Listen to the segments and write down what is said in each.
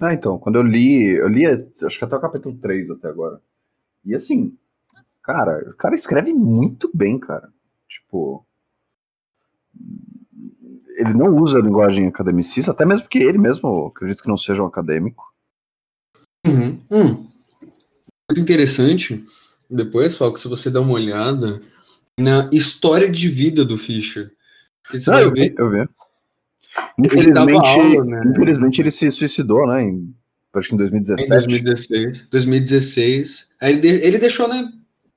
Ah, então, quando eu li, eu li, acho que até o capítulo 3 até agora. E assim, cara, o cara escreve muito bem, cara. Tipo, ele não usa a linguagem academicista, até mesmo porque ele mesmo, acredito que não seja um acadêmico. Uhum. Hum. Muito interessante, depois, Falco, se você dá uma olhada na história de vida do Fischer. Você ah, vai eu ver... vi, eu vi. Infelizmente, ele, aula, né? infelizmente ele se suicidou, né? Em, acho que em 2017. Em 2016. 2016. Aí ele, ele deixou, né?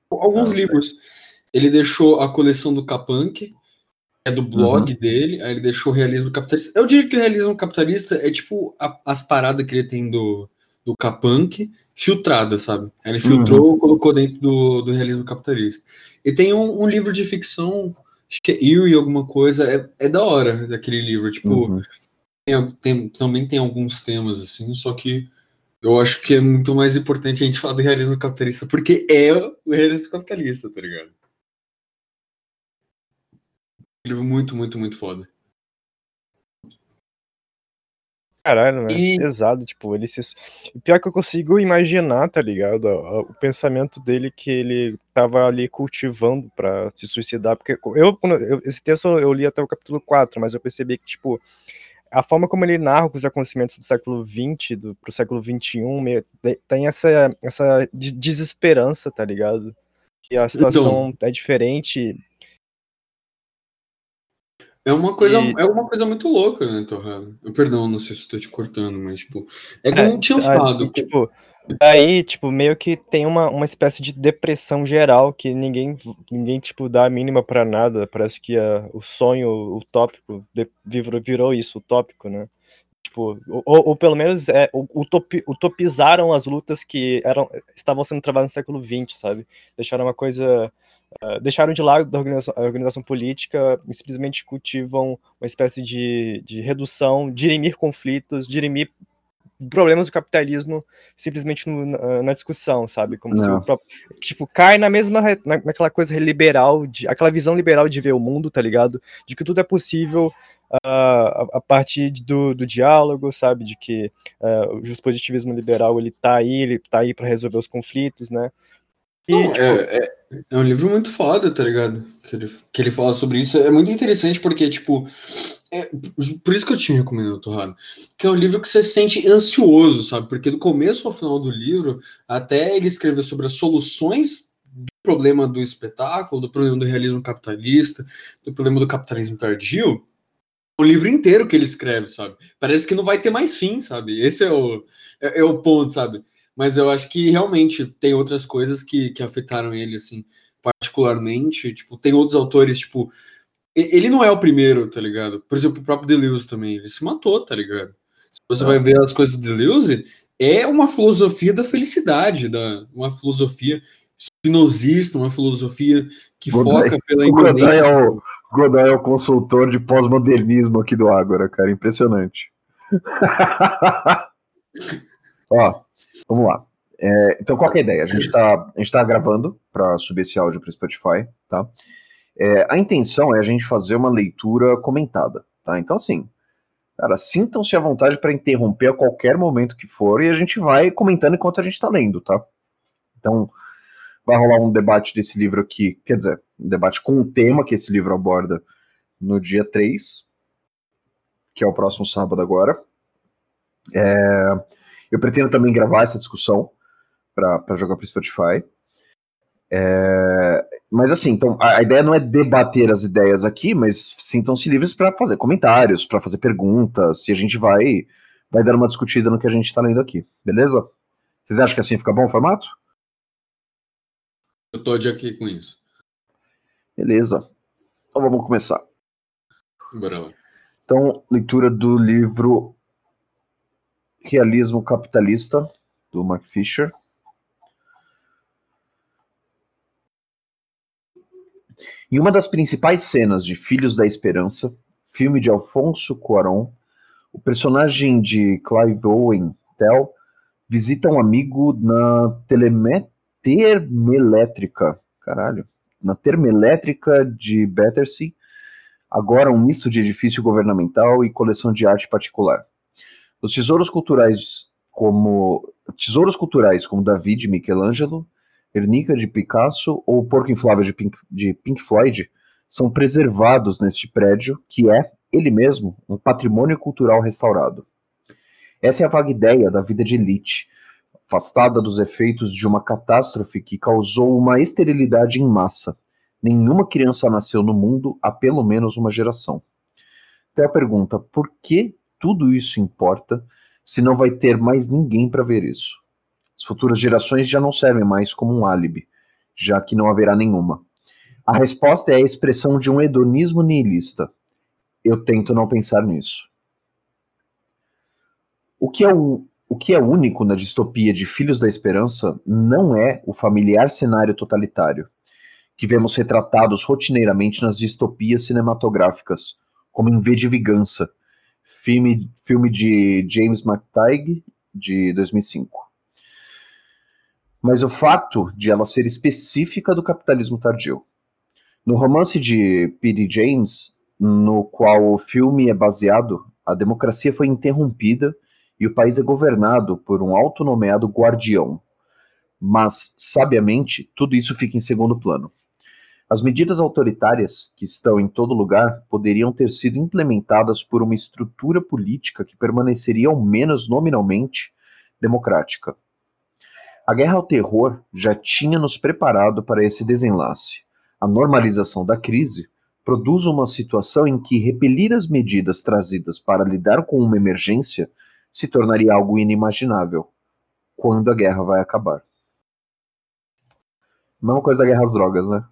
Alguns ah, livros. Ele deixou a coleção do Capunk, é do blog uhum. dele, aí ele deixou o realismo capitalista. Eu diria que o realismo capitalista é tipo a, as paradas que ele tem do, do Capunk filtrada, sabe? Aí ele filtrou uhum. colocou dentro do, do realismo capitalista. E tem um, um livro de ficção acho que é Eerie alguma coisa, é, é da hora aquele livro, tipo, uhum. tem, tem, também tem alguns temas assim, só que eu acho que é muito mais importante a gente falar do realismo capitalista, porque é o realismo capitalista, tá ligado? Livro muito, muito, muito foda. Caralho, né? E... Pesado, tipo, ele se. Pior que eu consigo imaginar, tá ligado? O pensamento dele que ele tava ali cultivando para se suicidar. Porque eu, eu, esse texto eu li até o capítulo 4, mas eu percebi que, tipo, a forma como ele narra os acontecimentos do século XX do, pro século XXI meio, tem essa, essa desesperança, tá ligado? Que a situação então... é diferente é uma coisa, e... é uma coisa muito louca, né, Torrado? Perdão, não sei se estou te cortando, mas, tipo, é como é, tinha falado. Tipo, aí, tipo, meio que tem uma, uma espécie de depressão geral que ninguém, ninguém tipo, dá a mínima para nada. Parece que a, o sonho utópico de, virou, virou isso, utópico, né? Tipo, ou, ou pelo menos é, utopi, utopizaram as lutas que eram, estavam sendo travadas no século XX, sabe? Deixaram uma coisa Uh, deixaram de lado da organização, a organização política e simplesmente cultivam uma espécie de, de redução, dirimir conflitos, dirimir problemas do capitalismo simplesmente no, na, na, discussão, sabe? Como Não. se o próprio, tipo, cai na mesma, na, naquela coisa liberal, de, aquela visão liberal de ver o mundo, tá ligado? De que tudo é possível uh, a, a, partir do, do diálogo, sabe? De que uh, o positivismo liberal, ele tá aí, ele tá aí para resolver os conflitos, né? E, Não, tipo... é, é, é, um livro muito foda, tá ligado? Que ele, que ele fala sobre isso. É muito interessante porque, tipo, é, por isso que eu tinha recomendado o Torrado. Que é um livro que você sente ansioso, sabe? Porque do começo ao final do livro, até ele escrever sobre as soluções do problema do espetáculo, do problema do realismo capitalista, do problema do capitalismo tardio, o livro inteiro que ele escreve, sabe? Parece que não vai ter mais fim, sabe? Esse é o, é, é o ponto, sabe? Mas eu acho que realmente tem outras coisas que, que afetaram ele, assim, particularmente. Tipo, tem outros autores, tipo. Ele não é o primeiro, tá ligado? Por exemplo, o próprio Deleuze também. Ele se matou, tá ligado? Se você vai ver as coisas do Deleuze, é uma filosofia da felicidade, da, uma filosofia espinosista, uma filosofia que Godoy, foca pela imanência. Godoy é, o, Godoy é o consultor de pós-modernismo aqui do Ágora, cara. Impressionante. Ó, Vamos lá. É, então, qual é a ideia? A gente está tá gravando para subir esse áudio para o Spotify, tá? É, a intenção é a gente fazer uma leitura comentada, tá? Então, assim, cara, sintam-se à vontade para interromper a qualquer momento que for e a gente vai comentando enquanto a gente está lendo, tá? Então, vai rolar um debate desse livro aqui, quer dizer, um debate com o tema que esse livro aborda no dia 3, que é o próximo sábado agora. É, eu pretendo também gravar essa discussão para jogar para Spotify. É, mas assim, então a, a, ideia não é debater as ideias aqui, mas sintam-se livres para fazer comentários, para fazer perguntas, e a gente vai vai dar uma discutida no que a gente está lendo aqui, beleza? Vocês acham que assim fica bom o formato? Eu tô de aqui com isso. Beleza. Então vamos começar. Bora lá. Então, leitura do livro Realismo Capitalista, do Mark Fisher. Em uma das principais cenas de Filhos da Esperança, Os tesouros culturais como tesouros culturais como Davi de Michelangelo, Guernica de Picasso ou o Porco Inflável de Pink, de Pink Floyd são preservados neste prédio, que é, ele mesmo, um patrimônio cultural restaurado. Essa é a vaga ideia da vida de elite, afastada dos efeitos de uma catástrofe que causou uma esterilidade em massa. Nenhuma criança nasceu no mundo há pelo menos uma geração. Então a pergunta: por que tudo isso importa se não vai ter mais ninguém para ver isso? As futuras gerações já não servem mais como um álibi, já que não haverá nenhuma. A resposta é a expressão de um hedonismo nihilista. Eu tento não pensar nisso. O que é o, o que é único na distopia de Filhos da Esperança não é o familiar cenário totalitário, que vemos retratados rotineiramente nas distopias cinematográficas, como em V de Vingança, filme, filme de James McTighe, de 2005 mas o fato de ela ser específica do capitalismo tardio. No romance de P.D. James, no qual o filme é baseado, a democracia foi interrompida e o país é governado por um autonomeado guardião. Mas, sabiamente, tudo isso fica em segundo plano. As medidas autoritárias, que estão em todo lugar, poderiam ter sido implementadas por uma estrutura política que permaneceria, ao menos nominalmente, democrática. A guerra ao terror já tinha nos preparado para esse desenlace. A normalização da crise produz uma situação em que repelir as medidas trazidas para lidar com uma emergência se tornaria algo inimaginável quando a guerra vai acabar. Mesma coisa da guerra às drogas, né?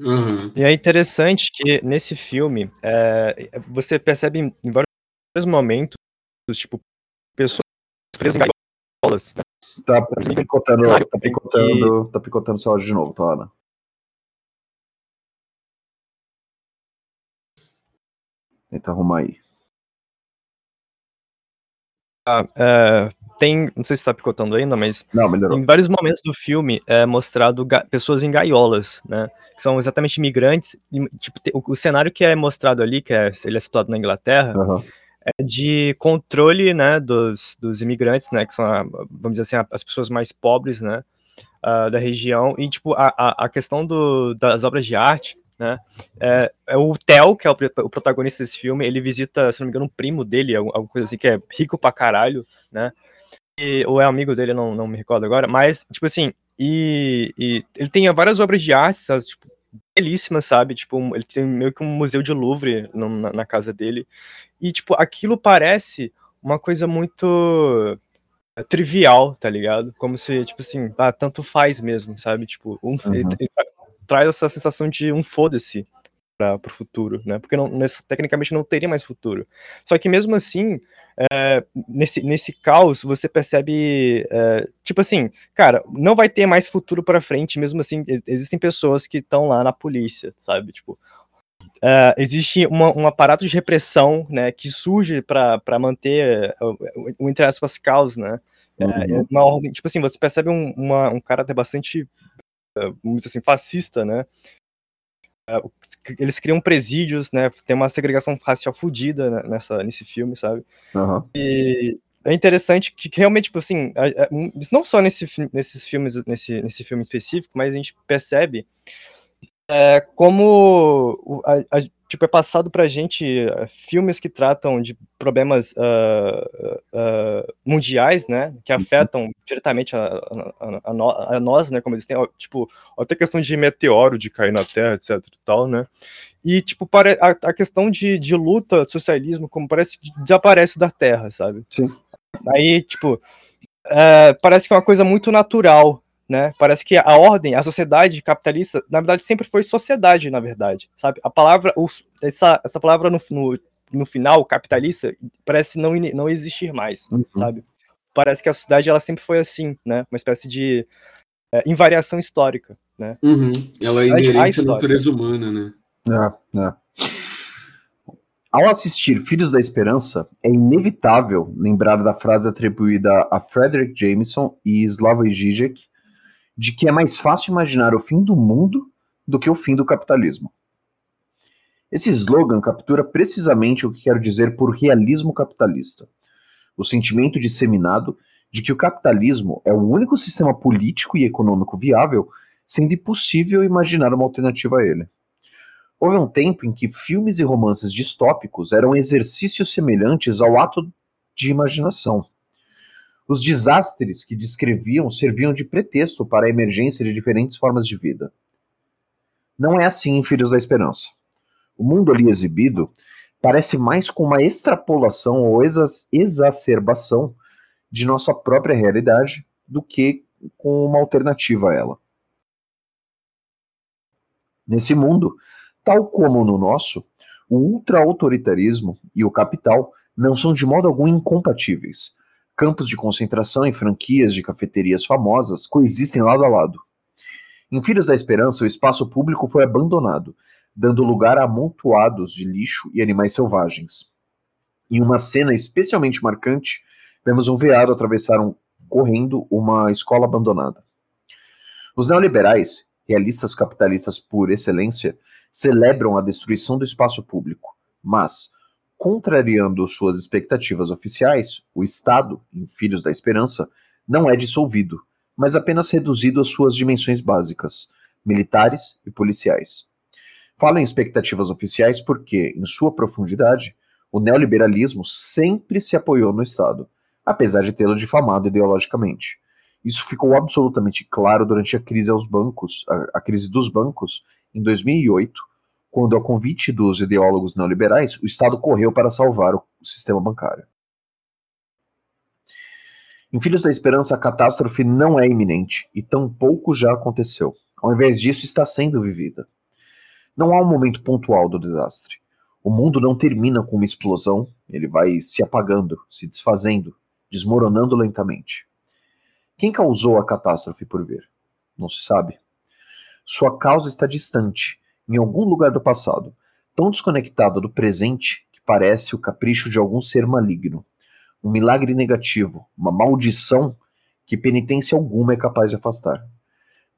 Uhum. E é interessante que nesse filme é, você percebe em vários momentos, tipo, pessoas presas em gaiolas, Tá, tá picotando, tá picotando, tá picotando seu áudio de novo, tá, Ana? Tenta arrumar aí. Ah, é, tem, não sei se está picotando ainda, mas não, melhorou. em vários momentos do filme é mostrado pessoas em gaiolas, né, que são exatamente imigrantes, e, tipo, o, o, cenário que é mostrado ali, que é, ele é situado na Inglaterra, uhum é de controle, né, dos, dos imigrantes, né, que são, a, vamos dizer assim, as pessoas mais pobres, né, uh, da região, e, tipo, a, a, a questão do, das obras de arte, né, é, é o Theo, que é o, o, protagonista desse filme, ele visita, se não me engano, um primo dele, alguma coisa assim, que é rico pra caralho, né, e, ou é amigo dele, não, não me recordo agora, mas, tipo assim, e, e ele tem várias obras de arte, sabe, tipo, belíssimas, sabe? Tipo, ele tem meio que um museu de Louvre no, na, na, casa dele. E, tipo, aquilo parece uma coisa muito eh, trivial, tá ligado? Como se, tipo assim, ah, tanto faz mesmo, sabe? Tipo, um, uhum. ele, ele traz essa sensação de um foda-se para o futuro, né? Porque não, tecnicamente não teria mais futuro. Só que mesmo assim, é, nesse, nesse caos, você percebe, é, tipo assim, cara, não vai ter mais futuro para frente, mesmo assim, existem pessoas que estão lá na polícia, sabe? Tipo, é, existe uma, um aparato de repressão, né, que surge para manter o, o, entre aspas, caos, né? É, uhum. uma ordem, tipo assim, você percebe um, uma, um caráter bastante, vamos dizer assim, fascista, né? É, eles criam presídios, né? Tem uma segregação racial fodida nessa, nesse filme, sabe? Uhum. E é interessante que, realmente, tipo assim, não só nesse, nesses filmes, nesse, nesse filme específico, mas a gente percebe é, como a, a, tipo, é passado pra gente uh, filmes que tratam de problemas uh, uh, mundiais, né, que uhum. afetam diretamente a, a, a, no, a, nós, né, como eles têm, tipo, até questão de meteoro de cair na Terra, etc e tal, né, e, tipo, para, a, questão de, de luta, socialismo, como parece que desaparece da Terra, sabe? Sim. Aí, tipo, é, parece que é uma coisa muito natural, né? Parece que a ordem, a sociedade capitalista, na verdade, sempre foi sociedade, na verdade, sabe? A palavra, o, essa, essa palavra no, no, no, final, capitalista, parece não, não existir mais, uhum. sabe? Parece que a sociedade, ela sempre foi assim, né? Uma espécie de é, invariação histórica, né? Uhum. Ela é inerente à natureza humana, né? É, é. Ao assistir Filhos da Esperança, é inevitável lembrar da frase atribuída a Frederick Jameson e Slavoj Žižek, de que é mais fácil imaginar o fim do mundo do que o fim do capitalismo. Esse slogan captura precisamente o que quero dizer por realismo capitalista. o sentimento disseminado de que o capitalismo é o único sistema político e econômico viável, sendo impossível imaginar uma alternativa a ele. Houve um tempo em que filmes e romances distópicos eram exercícios semelhantes ao ato de imaginação. Os desastres que descreviam serviam de pretexto para a emergência de diferentes formas de vida. Não é assim Filhos da Esperança. O mundo ali exibido parece mais com uma extrapolação ou exa exacerbação de nossa própria realidade do que com uma alternativa a ela. Nesse mundo, tal como no nosso, o ultra-autoritarismo e o capital não são de modo algum incompatíveis. Campos de concentração e franquias de cafeterias famosas coexistem lado a lado. Em Filhos da Esperança, o espaço público foi abandonado, dando lugar a amontoados de lixo e animais selvagens. Em uma cena especialmente marcante, vemos um veado atravessar um, correndo uma escola abandonada. Os neoliberais, realistas capitalistas por excelência, celebram a destruição do espaço público, mas, contrariando suas expectativas oficiais, o Estado, em Filhos da Esperança, não é dissolvido, mas apenas reduzido às suas dimensões básicas, militares e policiais. Falo em expectativas oficiais porque, em sua profundidade, o neoliberalismo sempre se apoiou no Estado, apesar de tê-lo difamado ideologicamente. Isso ficou absolutamente claro durante a crise aos bancos, a, a crise dos bancos, em 2008, quando, a convite dos ideólogos neoliberais, o Estado correu para salvar o, o sistema bancário. Em Filhos da Esperança, a catástrofe não é iminente e tampouco já aconteceu. Ao invés disso, está sendo vivida. Não há um momento pontual do desastre. O mundo não termina com uma explosão, ele vai se apagando, se desfazendo, desmoronando lentamente. Quem causou a catástrofe por vir? Não se sabe. Sua causa está distante, em algum lugar do passado, tão desconectada do presente que parece o capricho de algum ser maligno. Um milagre negativo, uma maldição que penitência alguma é capaz de afastar.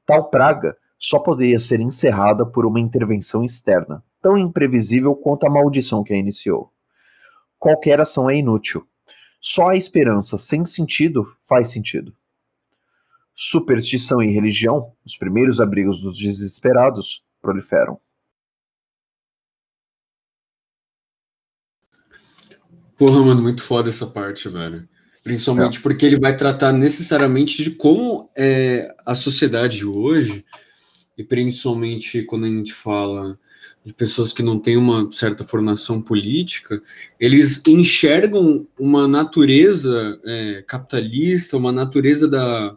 Tal praga só poderia ser encerrada por uma intervenção externa, tão imprevisível quanto a maldição que a iniciou. Qualquer ação é inútil, só a esperança sem sentido faz sentido. Superstição e religião, os primeiros abrigos dos desesperados, proliferam. Porra, mano, muito foda essa parte, velho. Principalmente é. porque ele vai tratar necessariamente de como é a sociedade de hoje, e principalmente quando a gente fala de pessoas que não têm uma certa formação política, eles enxergam uma natureza é, capitalista, uma natureza da,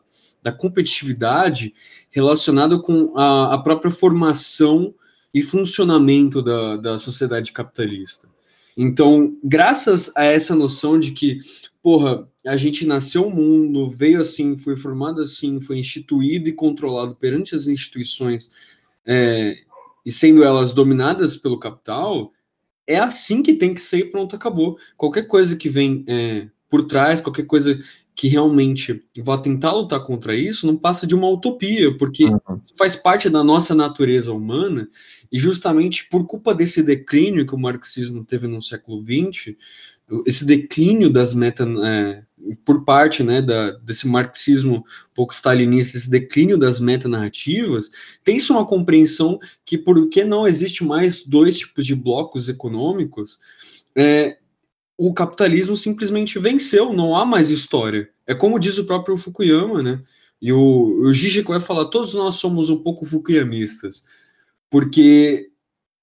da competitividade relacionada com a, a própria formação e funcionamento da, da sociedade capitalista. Então, graças a essa noção de que, porra, a gente nasceu o mundo, veio assim, foi formado assim, foi instituído e controlado perante as instituições é, e sendo elas dominadas pelo capital, é assim que tem que ser e pronto, acabou. Qualquer coisa que vem é, por trás, qualquer coisa que realmente vá tentar lutar contra isso, não passa de uma utopia, porque uhum. faz parte da nossa natureza humana, e justamente por culpa desse declínio que o marxismo teve no século XX, esse declínio das metas, é, por parte né, da, desse marxismo pouco stalinista, esse declínio das metanarrativas, tem-se uma compreensão que porque não existe mais dois tipos de blocos econômicos, é, o capitalismo simplesmente venceu, não há mais história. É como diz o próprio Fukuyama, né? E o, o vai falar, todos nós somos um pouco fukuyamistas, porque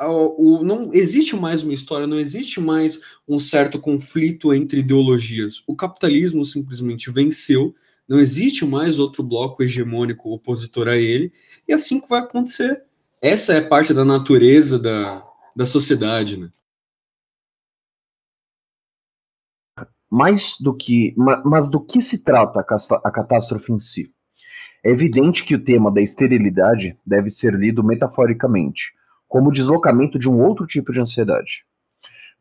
o, não existe mais uma história, não existe mais um certo conflito entre ideologias. O capitalismo simplesmente venceu, não existe mais outro bloco hegemônico opositor a ele, e é assim que vai acontecer. Essa é parte da natureza da, da sociedade, né? Mais do que, mas do que se trata a catástrofe em si? É evidente que o tema da esterilidade deve ser lido metaforicamente como o deslocamento de um outro tipo de ansiedade.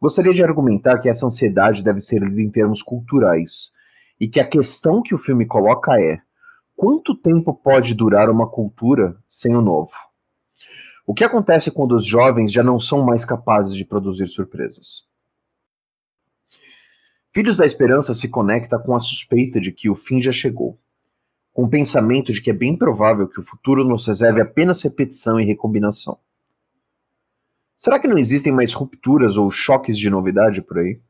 Gostaria de argumentar que essa ansiedade deve ser lida em termos culturais, e que a questão que o filme coloca é: quanto tempo pode durar uma cultura sem o novo? O que acontece quando os jovens já não são mais capazes de produzir surpresas? Filhos da Esperança se conecta com a suspeita de que o fim já chegou, com o pensamento de que é bem provável que o futuro nos reserve apenas repetição e recombinação. Será que não existem mais rupturas ou choques de novidade por aí?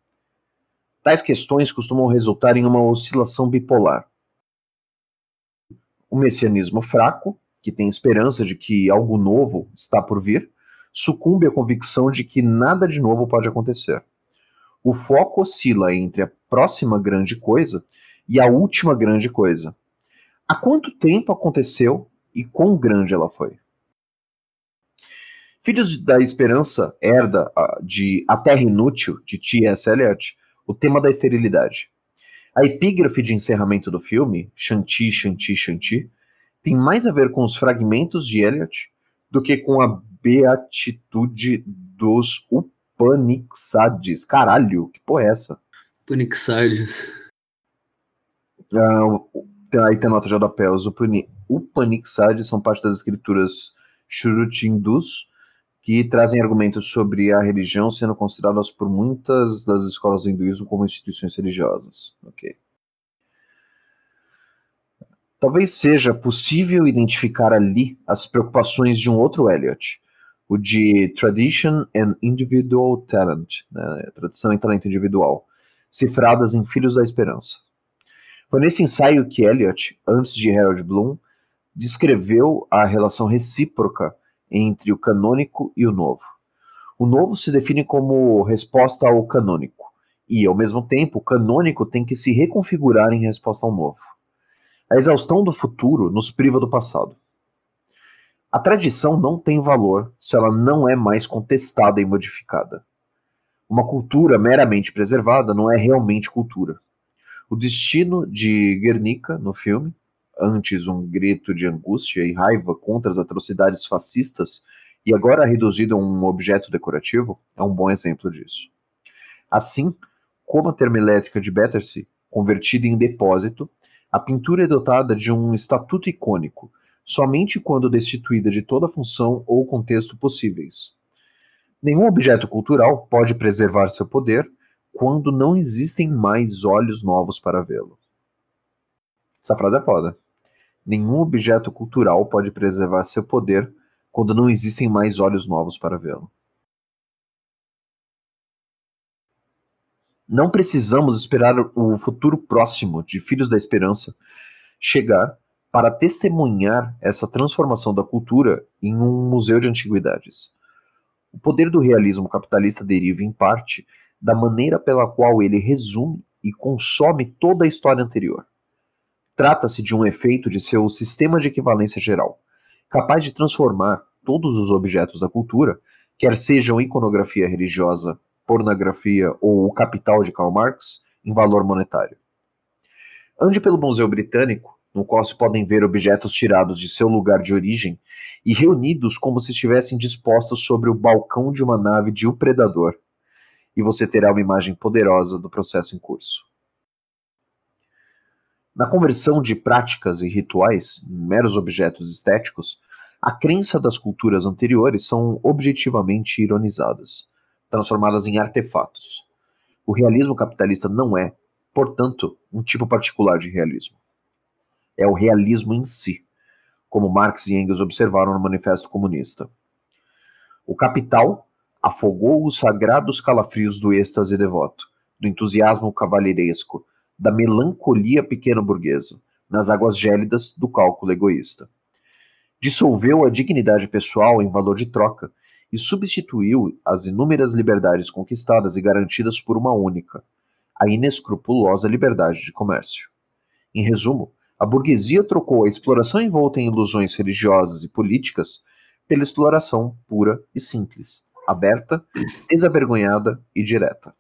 Tais questões costumam resultar em uma oscilação bipolar. O messianismo fraco, que tem esperança de que algo novo está por vir, sucumbe à convicção de que nada de novo pode acontecer. O foco oscila entre a próxima grande coisa e a última grande coisa. Há quanto tempo aconteceu e quão grande ela foi? Filhos da Esperança herda de A Terra Inútil, de T.S. Eliot, o tema da esterilidade. A epígrafe de encerramento do filme, Shanti, Shanti, Shanti, tem mais a ver com os fragmentos de Eliot do que com a beatitude dos Upanishads. Caralho, que porra é essa? Upanishads. Uh, aí tem a nota de rodapé. Os Upanishads são parte das escrituras Shruti hindus, que trazem argumentos sobre a religião sendo consideradas por muitas das escolas do hinduísmo como instituições religiosas. Ok. Talvez seja possível identificar ali as preocupações de um outro Eliot, o de Tradition and Individual Talent, né, tradição e talento individual, cifradas em Filhos da Esperança. Foi nesse ensaio que Eliot, antes de Harold Bloom, descreveu a relação recíproca entre o canônico e o novo. O novo se define como resposta ao canônico, e, ao mesmo tempo, o canônico tem que se reconfigurar em resposta ao novo. A exaustão do futuro nos priva do passado. A tradição não tem valor se ela não é mais contestada e modificada. Uma cultura meramente preservada não é realmente cultura. O destino de Guernica, no filme, antes um grito de angústia e raiva contra as atrocidades fascistas e agora reduzido a um objeto decorativo, é um bom exemplo disso. Assim, como a termoelétrica de Battersea, convertida em depósito, a pintura é dotada de um estatuto icônico, somente quando destituída de toda função ou contexto possíveis. Nenhum objeto cultural pode preservar seu poder quando não existem mais olhos novos para vê-lo. Essa frase é foda. Nenhum objeto cultural pode preservar seu poder quando não existem mais olhos novos para vê-lo. Não precisamos esperar o futuro próximo de Filhos da Esperança chegar para testemunhar essa transformação da cultura em um museu de antiguidades. O poder do realismo capitalista deriva, em parte, da maneira pela qual ele resume e consome toda a história anterior. Trata-se de um efeito de seu sistema de equivalência geral, capaz de transformar todos os objetos da cultura, quer sejam iconografia religiosa, pornografia ou o capital de Karl Marx, em valor monetário. Ande pelo Museu Britânico no qual se podem ver objetos tirados de seu lugar de origem e reunidos como se estivessem dispostos sobre o balcão de uma nave de O Predador, e você terá uma imagem poderosa do processo em curso. Na conversão de práticas e rituais em meros objetos estéticos, a crença das culturas anteriores são objetivamente ironizadas, transformadas em artefatos. O realismo capitalista não é, portanto, um tipo particular de realismo é o realismo em si, como Marx e Engels observaram no Manifesto Comunista. O capital afogou os sagrados calafrios do êxtase devoto, do entusiasmo cavalheiresco, da melancolia pequeno-burguesa, nas águas gélidas do cálculo egoísta. Dissolveu a dignidade pessoal em valor de troca e substituiu as inúmeras liberdades conquistadas e garantidas por uma única, a inescrupulosa liberdade de comércio. Em resumo, a burguesia trocou a exploração envolta em ilusões religiosas e políticas pela exploração pura e simples, aberta, desavergonhada e direta.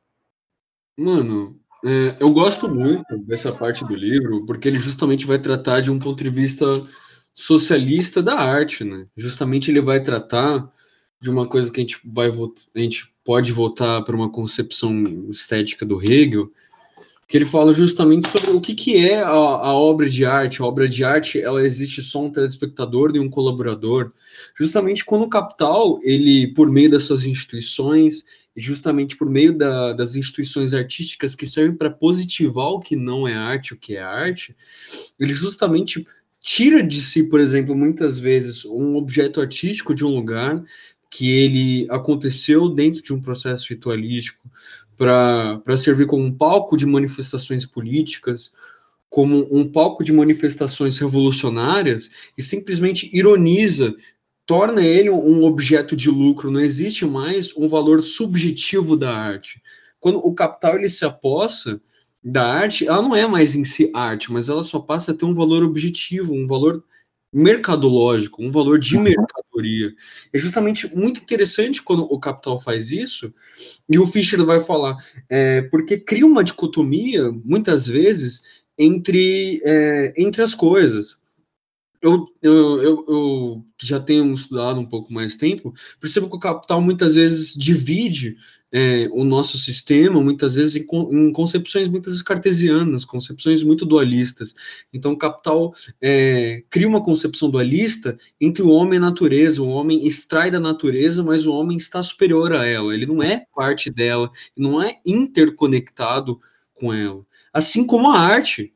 Mano, é, eu gosto muito dessa parte do livro porque ele justamente vai tratar de um ponto de vista socialista da arte, né? Justamente ele vai tratar de uma coisa que a gente vai a gente pode voltar para uma concepção estética do Hegel, que ele fala justamente sobre o que, que é a, a, obra de arte. A obra de arte, ela existe só um telespectador e um colaborador. Justamente quando o capital, ele, por meio das suas instituições, justamente por meio da, das instituições artísticas que servem para positivar o que não é arte, o que é arte, ele justamente tira de si, por exemplo, muitas vezes um objeto artístico de um lugar que ele aconteceu dentro de um processo ritualístico para servir como um palco de manifestações políticas, como um palco de manifestações revolucionárias e simplesmente ironiza torna ele um objeto de lucro, não existe mais um valor subjetivo da arte. Quando o capital ele se aposta da arte, ela não é mais em si arte, mas ela só passa a ter um valor objetivo, um valor mercadológico, um valor de uhum. É justamente muito interessante quando o capital faz isso, e o Fischer vai falar, é, porque cria uma dicotomia, muitas vezes, entre, é, entre as coisas eu, eu, eu, eu, que já tenho estudado um pouco mais tempo, percebo que o capital muitas vezes divide é, o nosso sistema, muitas vezes em, em, concepções muitas vezes cartesianas, concepções muito dualistas. Então, o capital é, cria uma concepção dualista entre o homem e a natureza. O homem extrai da natureza, mas o homem está superior a ela. Ele não é parte dela, não é interconectado com ela. Assim como a arte,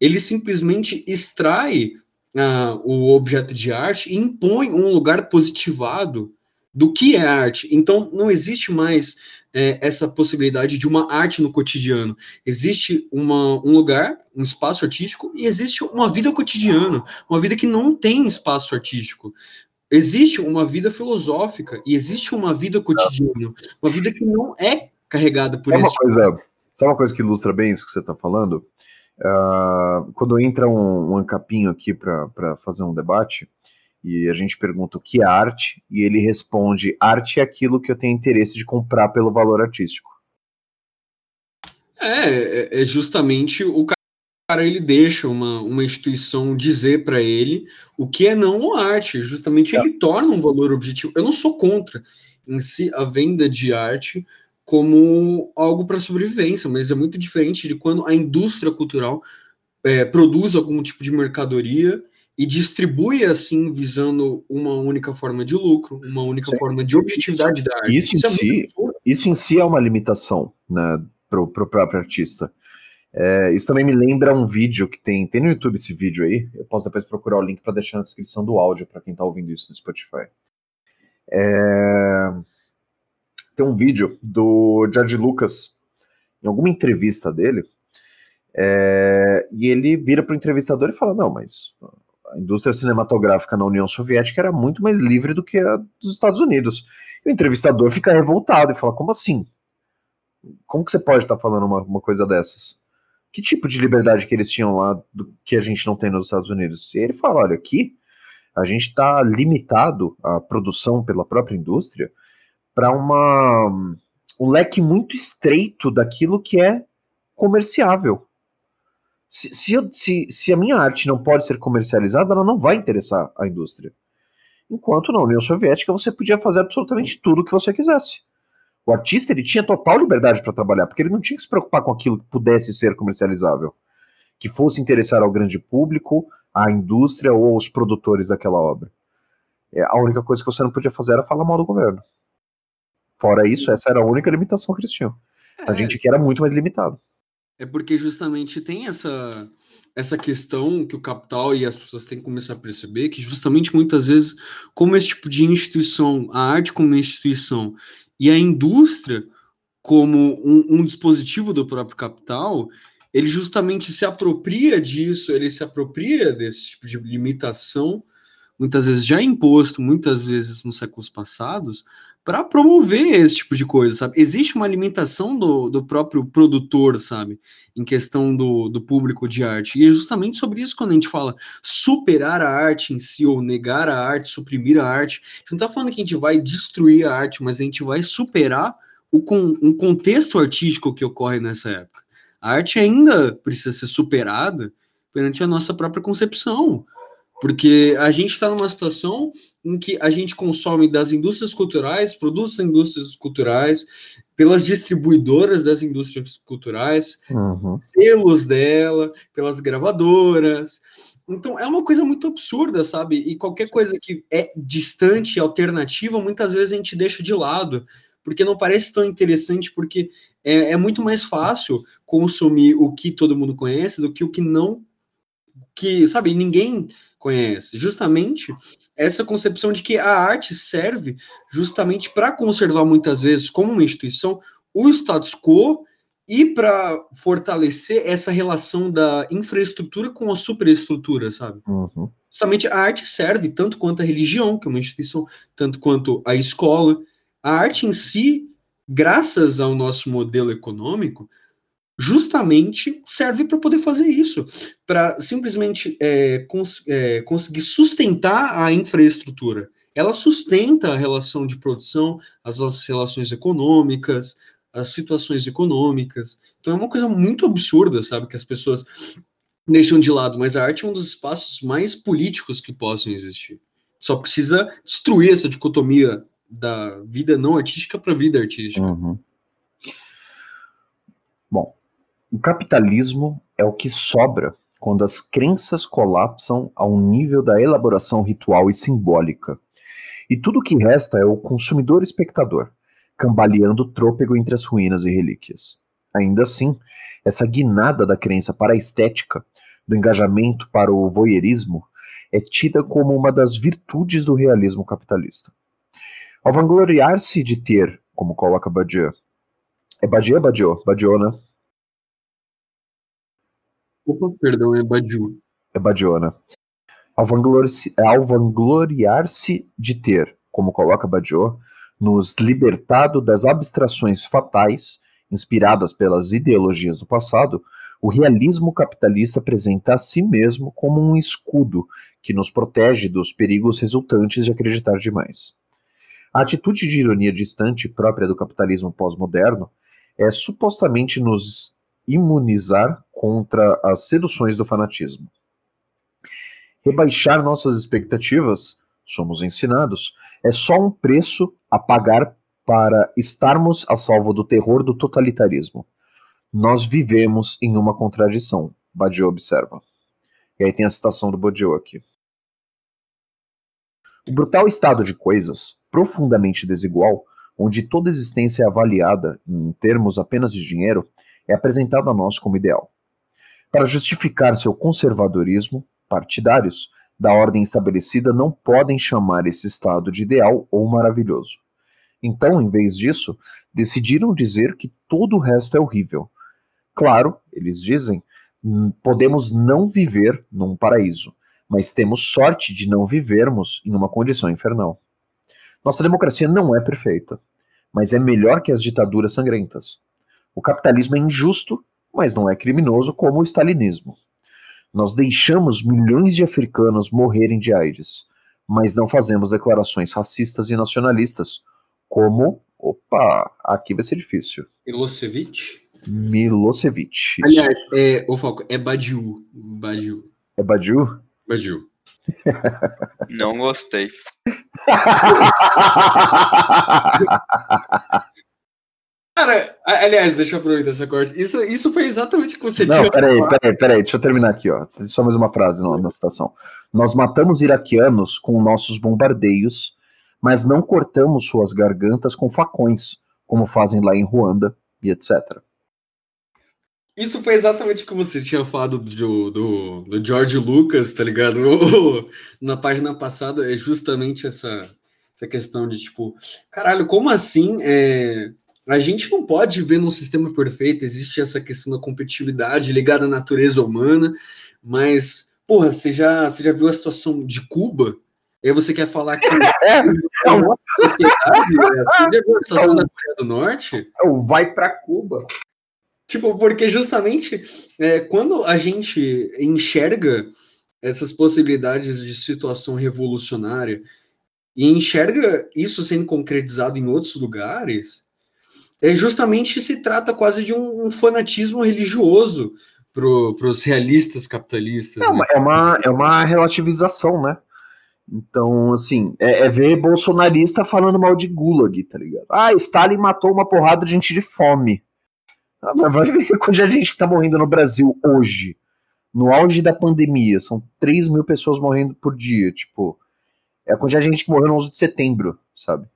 ele simplesmente extrai uh, o objeto de arte e impõe um lugar positivado do que é arte. Então, não existe mais é, essa possibilidade de uma arte no cotidiano. Existe uma, um lugar, um espaço artístico, e existe uma vida cotidiana, uma vida que não tem espaço artístico. Existe uma vida filosófica e existe uma vida cotidiana, uma vida que não é carregada por sabe esse. Uma coisa, sabe uma coisa que ilustra bem isso que você está falando? Uh, quando entra um, um ancapinho aqui para fazer um debate, e a gente pergunta o que é arte, e ele responde: arte é aquilo que eu tenho interesse de comprar pelo valor artístico. É, é, é justamente o cara ele deixa uma, uma instituição dizer para ele o que é não arte, justamente é. ele torna um valor objetivo. Eu não sou contra em si a venda de arte, como algo para sobrevivência, mas é muito diferente de quando a indústria cultural é, produz algum tipo de mercadoria e distribui assim visando uma única forma de lucro, uma única Sim. forma de objetividade da arte. Isso, isso, em, é si, isso em si é uma limitação né, para o próprio artista. É, isso também me lembra um vídeo que tem, tem no YouTube esse vídeo aí. Eu posso depois procurar o link para deixar na descrição do áudio para quem está ouvindo isso no Spotify. É, tem um vídeo do George Lucas, em alguma entrevista dele, é, e ele vira para o entrevistador e fala: Não, mas a indústria cinematográfica na União Soviética era muito mais livre do que a dos Estados Unidos. E o entrevistador fica revoltado e fala: Como assim? Como que você pode estar tá falando uma, uma coisa dessas? Que tipo de liberdade que eles tinham lá do, que a gente não tem nos Estados Unidos? E ele fala: Olha, aqui a gente está limitado à produção pela própria indústria para uma um leque muito estreito daquilo que é comerciável. Se, se, se, se, a minha arte não pode ser comercializada, ela não vai interessar a indústria. Enquanto na União Soviética você podia fazer absolutamente tudo o que você quisesse. O artista ele tinha total liberdade para trabalhar, porque ele não tinha que se preocupar com aquilo que pudesse ser comercializável, que fosse interessar ao grande público, à indústria ou aos produtores daquela obra. É, a única coisa que você não podia fazer era falar mal do governo. Fora isso, essa era a única limitação que eles tinham. É. A gente aqui era muito mais limitado. É porque justamente tem essa essa questão que o capital e as pessoas têm que começar a perceber que justamente muitas vezes como esse tipo de instituição, a arte como instituição e a indústria como um, um dispositivo do próprio capital, ele justamente se apropria disso, ele se apropria desse tipo de limitação, muitas vezes já imposto, muitas vezes nos séculos passados, para promover esse tipo de coisa, sabe? Existe uma alimentação do, do próprio produtor, sabe? Em questão do, do público de arte. E é justamente sobre isso quando a gente fala superar a arte em si, ou negar a arte, suprimir a arte. A gente não tá falando que a gente vai destruir a arte, mas a gente vai superar o com, um contexto artístico que ocorre nessa época. A arte ainda precisa ser superada perante a nossa própria concepção. Porque a gente está numa situação em que a gente consome das indústrias culturais, produtos das indústrias culturais, pelas distribuidoras das indústrias culturais, uhum. selos dela, pelas gravadoras. Então é uma coisa muito absurda, sabe? E qualquer coisa que é distante, alternativa, muitas vezes a gente deixa de lado porque não parece tão interessante, porque é, é muito mais fácil consumir o que todo mundo conhece do que o que não que, sabe, ninguém conhece. Justamente essa concepção de que a arte serve justamente para conservar muitas vezes como uma instituição o status quo e para fortalecer essa relação da infraestrutura com a superestrutura, sabe? Uhum. Justamente a arte serve tanto quanto a religião, que é uma instituição, tanto quanto a escola. A arte em si, graças ao nosso modelo econômico, justamente serve para poder fazer isso, para simplesmente é, cons é, conseguir sustentar a infraestrutura. Ela sustenta a relação de produção, as nossas relações econômicas, as situações econômicas. Então é uma coisa muito absurda, sabe, que as pessoas deixam de lado, mas a arte é um dos espaços mais políticos que possam existir. Só precisa destruir essa dicotomia da vida não artística para a vida artística. Uhum. Bom, o capitalismo é o que sobra quando as crenças colapsam ao nível da elaboração ritual e simbólica. E tudo o que resta é o consumidor espectador, cambaleando trôpego entre as ruínas e relíquias. Ainda assim, essa guinada da crença para a estética, do engajamento para o voyeurismo, é tida como uma das virtudes do realismo capitalista. Ao vangloriar-se de ter, como coloca Badiou, é Badiou ou Badiou? Badiou, né? Opa, perdão, é Badiou. É Badiou, né? Ao vangloriar-se vangloriar de ter, como coloca Badiou, nos libertado das abstrações fatais inspiradas pelas ideologias do passado, o realismo capitalista apresenta a si mesmo como um escudo que nos protege dos perigos resultantes de acreditar demais. A atitude de ironia distante própria do capitalismo pós-moderno é supostamente nos imunizar contra as seduções do fanatismo. Rebaixar nossas expectativas, somos ensinados, é só um preço a pagar para estarmos a salvo do terror do totalitarismo. Nós vivemos em uma contradição, Badiou observa. E aí tem a citação do Badiou aqui. O brutal estado de coisas, profundamente desigual, onde toda existência é avaliada em termos apenas de dinheiro, é apresentado a nós como ideal. Para justificar seu conservadorismo, partidários da ordem estabelecida não podem chamar esse estado de ideal ou maravilhoso. Então, em vez disso, decidiram dizer que todo o resto é horrível. Claro, eles dizem, podemos não viver num paraíso, mas temos sorte de não vivermos em uma condição infernal. Nossa democracia não é perfeita, mas é melhor que as ditaduras sangrentas. O capitalismo é injusto, mas não é criminoso como o stalinismo. Nós deixamos milhões de africanos morrerem de AIDS, mas não fazemos declarações racistas e nacionalistas como. Opa, aqui vai ser difícil. Milosevic? Milosevic. Aliás, é, o Falco, é Badiou. Badiou. É Badiou? Badiou. Não gostei. Aliás, deixa eu aproveitar essa corte. Isso, isso foi exatamente o que você Não, tinha peraí, peraí, peraí, deixa eu terminar aqui, ó. Só mais uma frase na citação. Nós matamos iraquianos com nossos bombardeios mas não cortamos suas gargantas com facões, como fazem lá em Ruanda e etc. Isso foi exatamente o que você tinha falado do, do, do George Lucas, tá ligado? Na página passada é justamente essa, essa questão de tipo, caralho, como assim? É, a gente não pode ver num sistema perfeito, existe essa questão da competitividade ligada à natureza humana, mas, porra, você já, você já viu a situação de Cuba? E aí você quer falar que é, é uma sociedade? Né? Você já viu a situação da Coreia do Norte? É vai para Cuba. Tipo, porque justamente é, quando a gente enxerga essas possibilidades de situação revolucionária e enxerga isso sendo concretizado em outros lugares, é justamente se trata quase de um, um fanatismo religioso para os realistas capitalistas. É, né? uma, é, uma, é uma relativização, né? Então, assim, é, é, ver bolsonarista falando mal de Gulag, tá ligado? Ah, Stalin matou uma porrada de gente de fome. Ah, mas vai ver quanta gente que tá morrendo no Brasil hoje, no auge da pandemia. São 3 mil pessoas morrendo por dia, tipo. É a quantidade de gente que morreu no 11 de setembro, sabe?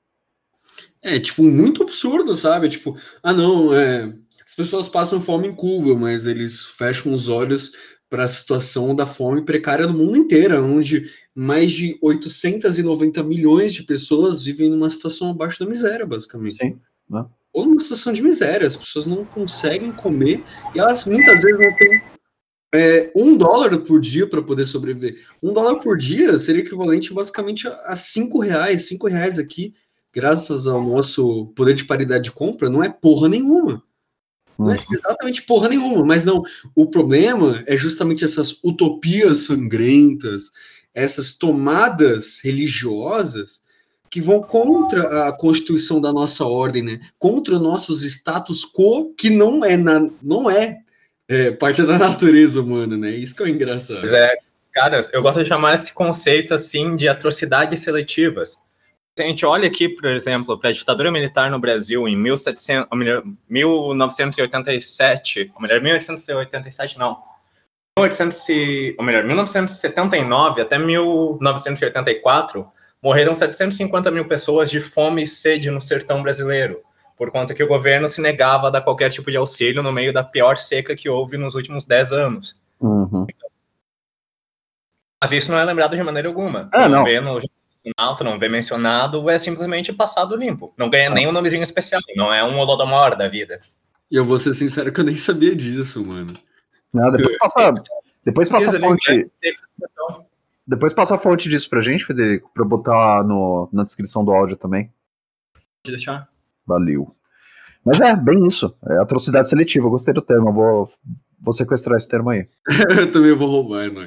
É, tipo, muito absurdo, sabe? Tipo, ah, não, é. As pessoas passam fome em Cuba, mas eles fecham os olhos para a situação da fome precária no mundo inteiro, onde mais de 890 milhões de pessoas vivem numa situação abaixo da miséria, basicamente. Sim. Né? Ou numa situação de miséria, as pessoas não conseguem comer e elas muitas vezes não têm é, um dólar por dia para poder sobreviver. Um dólar por dia seria equivalente basicamente a cinco reais. Cinco reais aqui, graças ao nosso poder de paridade de compra, não é porra nenhuma. Não é uhum. exatamente porra nenhuma, mas não. O problema é justamente essas utopias sangrentas, essas tomadas religiosas que vão contra a constituição da nossa ordem, né? Contra nossos status quo, que não é, na, não é é, parte da natureza humana, né? Isso que é engraçado. Pois é, cara, eu gosto de chamar esse conceito assim de atrocidades seletivas. A gente olha aqui, por exemplo, para a ditadura militar no Brasil em 1700, 1987, ou melhor, 1887 não, 1800, ou melhor, 1979 até 1984, morreram 750 mil pessoas de fome e sede no sertão brasileiro por conta que o governo se negava a dar qualquer tipo de auxílio no meio da pior seca que houve nos últimos 10 anos. Uhum. Mas isso não é lembrado de maneira alguma. Ah, não, não vê tu não vê mencionado, é simplesmente passado limpo. Não ganha ah. nem um nomezinho especial, não é um Holodomor da vida. E eu vou ser sincero que eu nem sabia disso, mano. Não, depois passa, depois passa a fonte. Depois passa a fonte disso pra gente, Federico, pra botar no, na descrição do áudio também. Pode deixar. Valeu. Mas é, bem isso. É atrocidade seletiva. Eu gostei do termo. Eu vou, vou sequestrar esse termo aí. eu também vou roubar, não.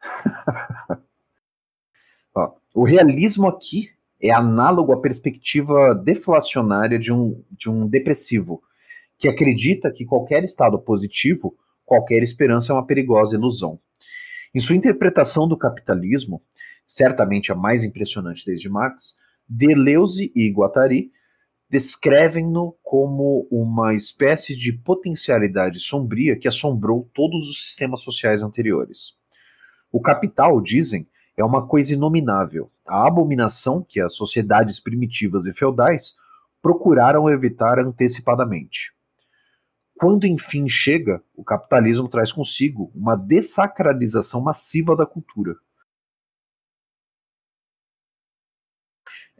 o realismo aqui é análogo à perspectiva deflacionária de um, de um depressivo, que acredita que qualquer estado positivo, qualquer esperança é uma perigosa ilusão. Em sua interpretação do capitalismo, certamente a mais impressionante desde Marx, Deleuze e Guattari descrevem-no como uma espécie de potencialidade sombria que assombrou todos os sistemas sociais anteriores. O capital, dizem, é uma coisa inominável, a abominação que as sociedades primitivas e feudais procuraram evitar antecipadamente. Quando enfim chega, o capitalismo traz consigo uma dessacralização massiva da cultura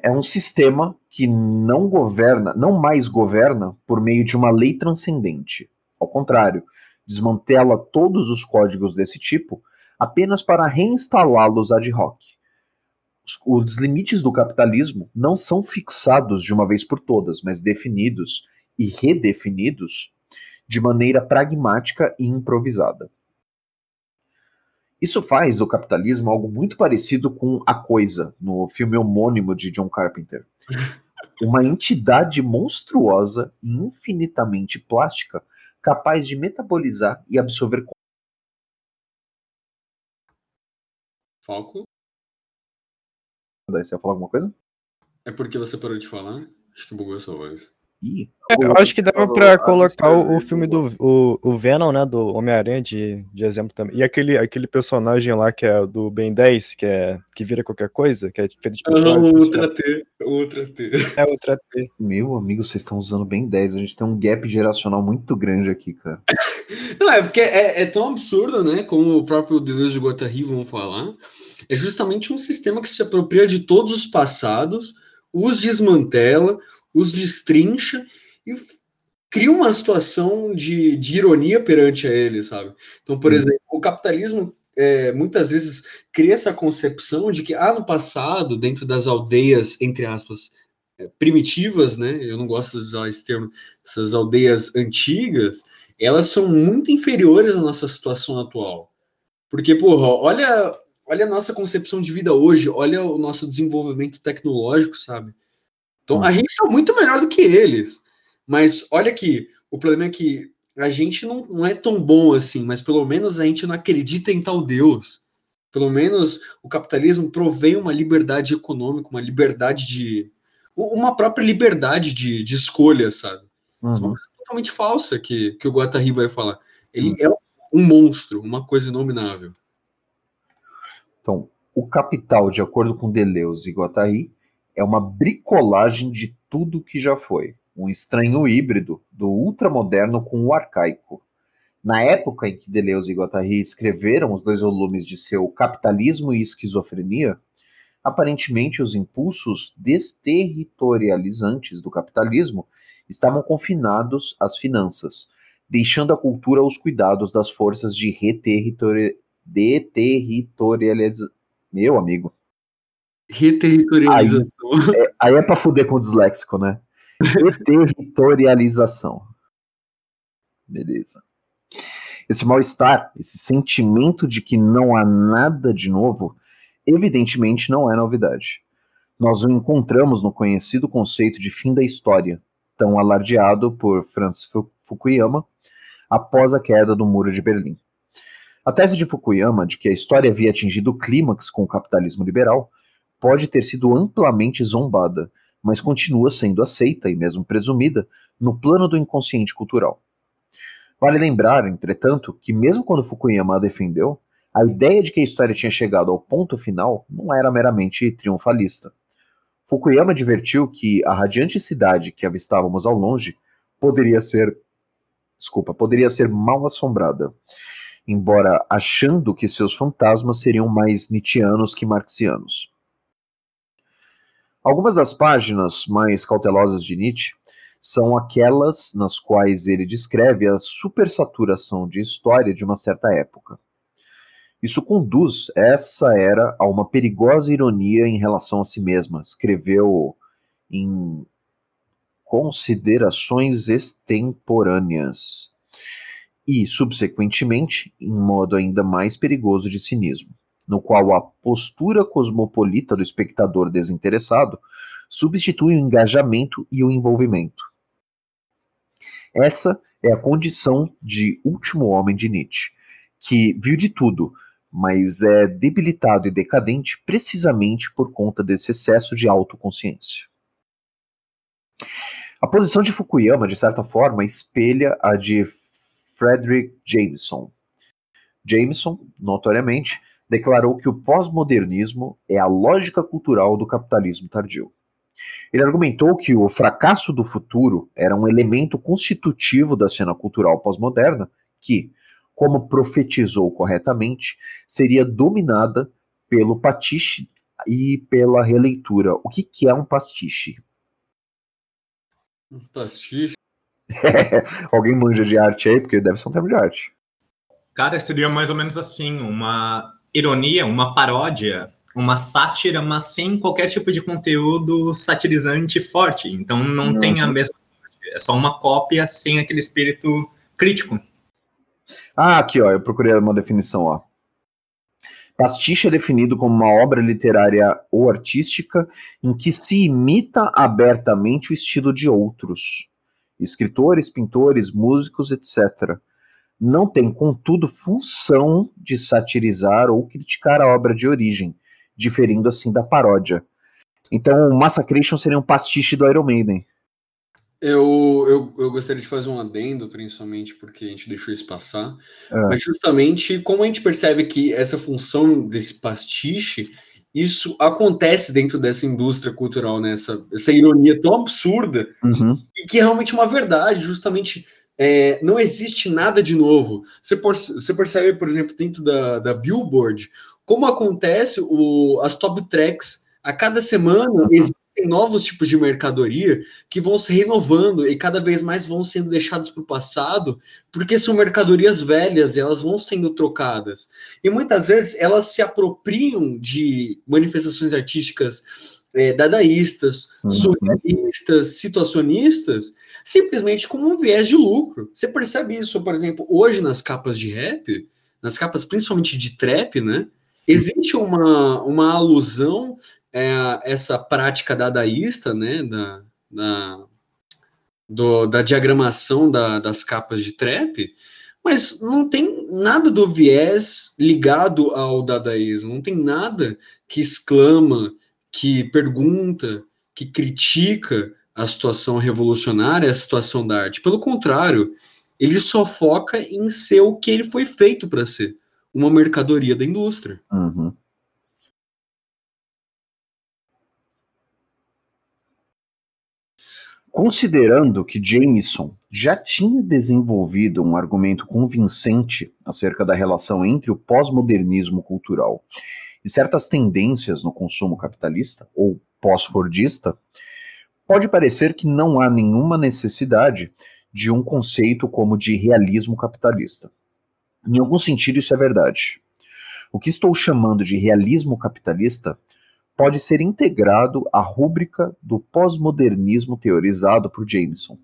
é um sistema que não governa, não mais governa por meio de uma lei transcendente. Ao contrário, desmantela todos os códigos desse tipo apenas para reinstalá-los ad hoc. Os limites do capitalismo não são fixados de uma vez por todas, mas definidos e redefinidos de maneira pragmática e improvisada. Isso faz do capitalismo algo muito parecido com A Coisa, no filme homônimo de John Carpenter. Uma entidade monstruosa e infinitamente plástica, capaz de metabolizar e absorver. Foco? Daí você ia falar alguma coisa? É porque você parou de falar? Acho que bugou a sua voz. É, eu acho que dava pra colocar o, o filme do o, o Venom, né, do Homem-Aranha de, de exemplo também. E aquele, aquele personagem lá que é do Ben 10, que, é, que vira qualquer coisa, que é feito de ah, o Ultra T, Ultra T. É, Ultra T. Meu amigo, vocês estão usando Ben 10, a gente tem um gap geracional muito grande aqui, cara. Não, é porque é, é tão absurdo, né, como o próprio Deleuze de Guattari vão falar, é justamente um sistema que se apropria de todos os passados, os desmantela, os destrincha e cria uma situação de, de ironia perante a ele, sabe? Então, por uhum. exemplo, o capitalismo é, muitas vezes cria essa concepção de que, ah, no passado, dentro das aldeias, entre aspas, é, primitivas, né? Eu não gosto de usar esse termo, essas aldeias antigas, elas são muito inferiores à nossa situação atual. Porque, porra, olha, olha a nossa concepção de vida hoje, olha o nosso desenvolvimento tecnológico, sabe? Então, a uhum. gente está muito melhor do que eles. Mas olha aqui, o problema é que a gente não, não é tão bom assim, mas pelo menos a gente não acredita em tal Deus. Pelo menos o capitalismo provém uma liberdade econômica, uma liberdade de. uma própria liberdade de, de escolha, sabe? Uhum. Isso é uma coisa totalmente falsa que, que o Guattari vai falar. Ele uhum. é um monstro, uma coisa inominável. Então, o capital, de acordo com Deleuze e Guattari, é uma bricolagem de tudo que já foi, um estranho híbrido do ultramoderno com o arcaico. Na época em que Deleuze e Guattari escreveram os dois volumes de seu Capitalismo e Esquizofrenia, aparentemente os impulsos desterritorializantes do capitalismo estavam confinados às finanças, deixando a cultura aos cuidados das forças de reterritori... deterritorialização. Meu amigo. Reterritorialização. Aí é, aí é pra fuder com o disléxico, né? Reterritorialização. Beleza. Esse mal-estar, esse sentimento de que não há nada de novo, evidentemente não é novidade. Nós o encontramos no conhecido conceito de fim da história, tão alardeado por Francis Fukuyama após a queda do Muro de Berlim. A tese de Fukuyama de que a história havia atingido o clímax com o capitalismo liberal pode ter sido amplamente zombada, mas continua sendo aceita e mesmo presumida no plano do inconsciente cultural. Vale lembrar, entretanto, que mesmo quando Fukuyama a defendeu, a ideia de que a história tinha chegado ao ponto final não era meramente triunfalista. Fukuyama advertiu que a radiante cidade que avistávamos ao longe poderia ser, desculpa, poderia ser mal assombrada, embora achando que seus fantasmas seriam mais nietzschianos que marxianos. Algumas das páginas mais cautelosas de Nietzsche são aquelas nas quais ele descreve a supersaturação de história de uma certa época. Isso conduz essa era a uma perigosa ironia em relação a si mesma, escreveu em Considerações Extemporâneas, e, subsequentemente, em modo ainda mais perigoso de cinismo, no qual a postura cosmopolita do espectador desinteressado substitui o engajamento e o envolvimento. Essa é a condição de último homem de Nietzsche, que viu de tudo, mas é debilitado e decadente precisamente por conta desse excesso de autoconsciência. A posição de Fukuyama, de certa forma, espelha a de Frederick Jameson. Jameson, notoriamente, declarou que o pós-modernismo é a lógica cultural do capitalismo tardio. Ele argumentou que o fracasso do futuro era um elemento constitutivo da cena cultural pós-moderna que, como profetizou corretamente, seria dominada pelo pastiche e pela releitura. O que, que é um pastiche? Um pastiche? Alguém manja de arte aí? Porque deve ser um termo de arte. Cara, seria mais ou menos assim, uma ironia, uma paródia, uma sátira, mas sem qualquer tipo de conteúdo satirizante forte. Então não uhum. tem a mesma. É só uma cópia sem aquele espírito crítico. Ah, aqui, ó, eu procurei uma definição, ó. Pastiche é definido como uma obra literária ou artística em que se imita abertamente o estilo de outros, escritores, pintores, músicos, etc. Não tem, contudo, função de satirizar ou criticar a obra de origem, diferindo assim da paródia. Então, o Massacration seria um pastiche do Iron Maiden. Eu, eu, eu gostaria de fazer um adendo, principalmente porque a gente deixou isso passar. É. Mas justamente como a gente percebe que essa função desse pastiche, isso acontece dentro dessa indústria cultural, né? essa, essa ironia tão absurda, uhum. e que é realmente uma verdade, justamente. É, não existe nada de novo. Você, você percebe, por exemplo, dentro da, da Billboard, como acontece o, as top tracks. A cada semana uhum. existe tem novos tipos de mercadoria que vão se renovando e cada vez mais vão sendo deixados para o passado, porque são mercadorias velhas e elas vão sendo trocadas. E muitas vezes elas se apropriam de manifestações artísticas é, dadaístas, uhum. surrealistas, situacionistas, simplesmente como um viés de lucro. Você percebe isso, por exemplo, hoje nas capas de rap, nas capas principalmente de trap, né? Existe uma, uma alusão é, essa prática dadaísta, né, da, da, do, da diagramação da, das capas de trap, mas não tem nada do viés ligado ao dadaísmo, não tem nada que exclama, que pergunta, que critica a situação revolucionária, a situação da arte. Pelo contrário, ele só foca em ser o que ele foi feito para ser, uma mercadoria da indústria. Uhum. Considerando que Jameson já tinha desenvolvido um argumento convincente acerca da relação entre o pós-modernismo cultural e certas tendências no consumo capitalista, ou pós-fordista, pode parecer que não há nenhuma necessidade de um conceito como de realismo capitalista. Em algum sentido, isso é verdade. O que estou chamando de realismo capitalista pode ser integrado à rúbrica do pós-modernismo teorizado por Jameson.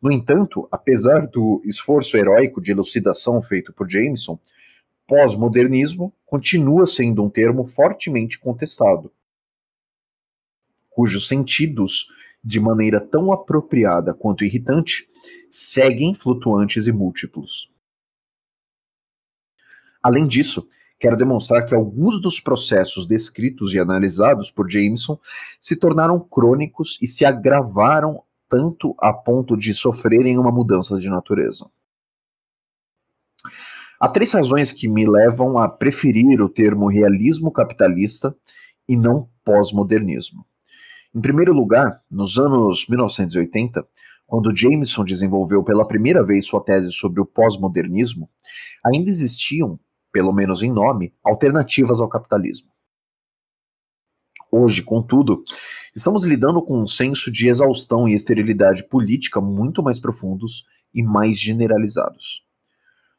No entanto, apesar do esforço heróico de elucidação feito por Jameson, pós-modernismo continua sendo um termo fortemente contestado, cujos sentidos, de maneira tão apropriada quanto irritante, seguem flutuantes e múltiplos. Além disso, quero demonstrar que alguns dos processos descritos e analisados por Jameson se tornaram crônicos e se agravaram tanto a ponto de sofrerem uma mudança de natureza. Há três razões que me levam a preferir o termo realismo capitalista e não pós-modernismo. Em primeiro lugar, nos anos 1980, quando Jameson desenvolveu pela primeira vez sua tese sobre o pós-modernismo, ainda existiam, pelo menos em nome, alternativas ao capitalismo. Hoje, contudo, estamos lidando com um senso de exaustão e esterilidade política muito mais profundos e mais generalizados.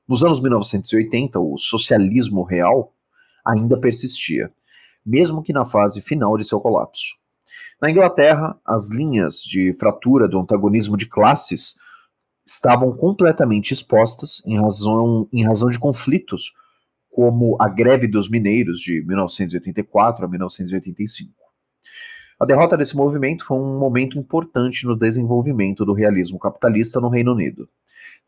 Nos anos 1980, o socialismo real ainda persistia, mesmo que na fase final de seu colapso. Na Inglaterra, as linhas de fratura do antagonismo de classes estavam completamente expostas em razão, em razão de conflitos como a greve dos mineiros de 1984 a 1985. A derrota desse movimento foi um momento importante no desenvolvimento do realismo capitalista no Reino Unido,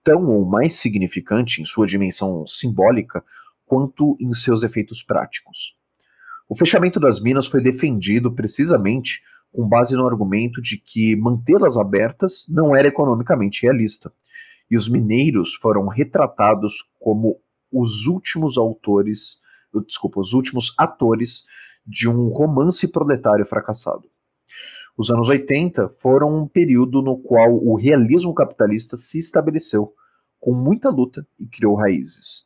tão ou mais significante em sua dimensão simbólica quanto em seus efeitos práticos. O fechamento das minas foi defendido precisamente com base no argumento de que mantê-las abertas não era economicamente realista. E os mineiros foram retratados como os últimos autores, desculpa, os últimos atores de um romance proletário fracassado. Os anos 80 foram um período no qual o realismo capitalista se estabeleceu, com muita luta e criou raízes.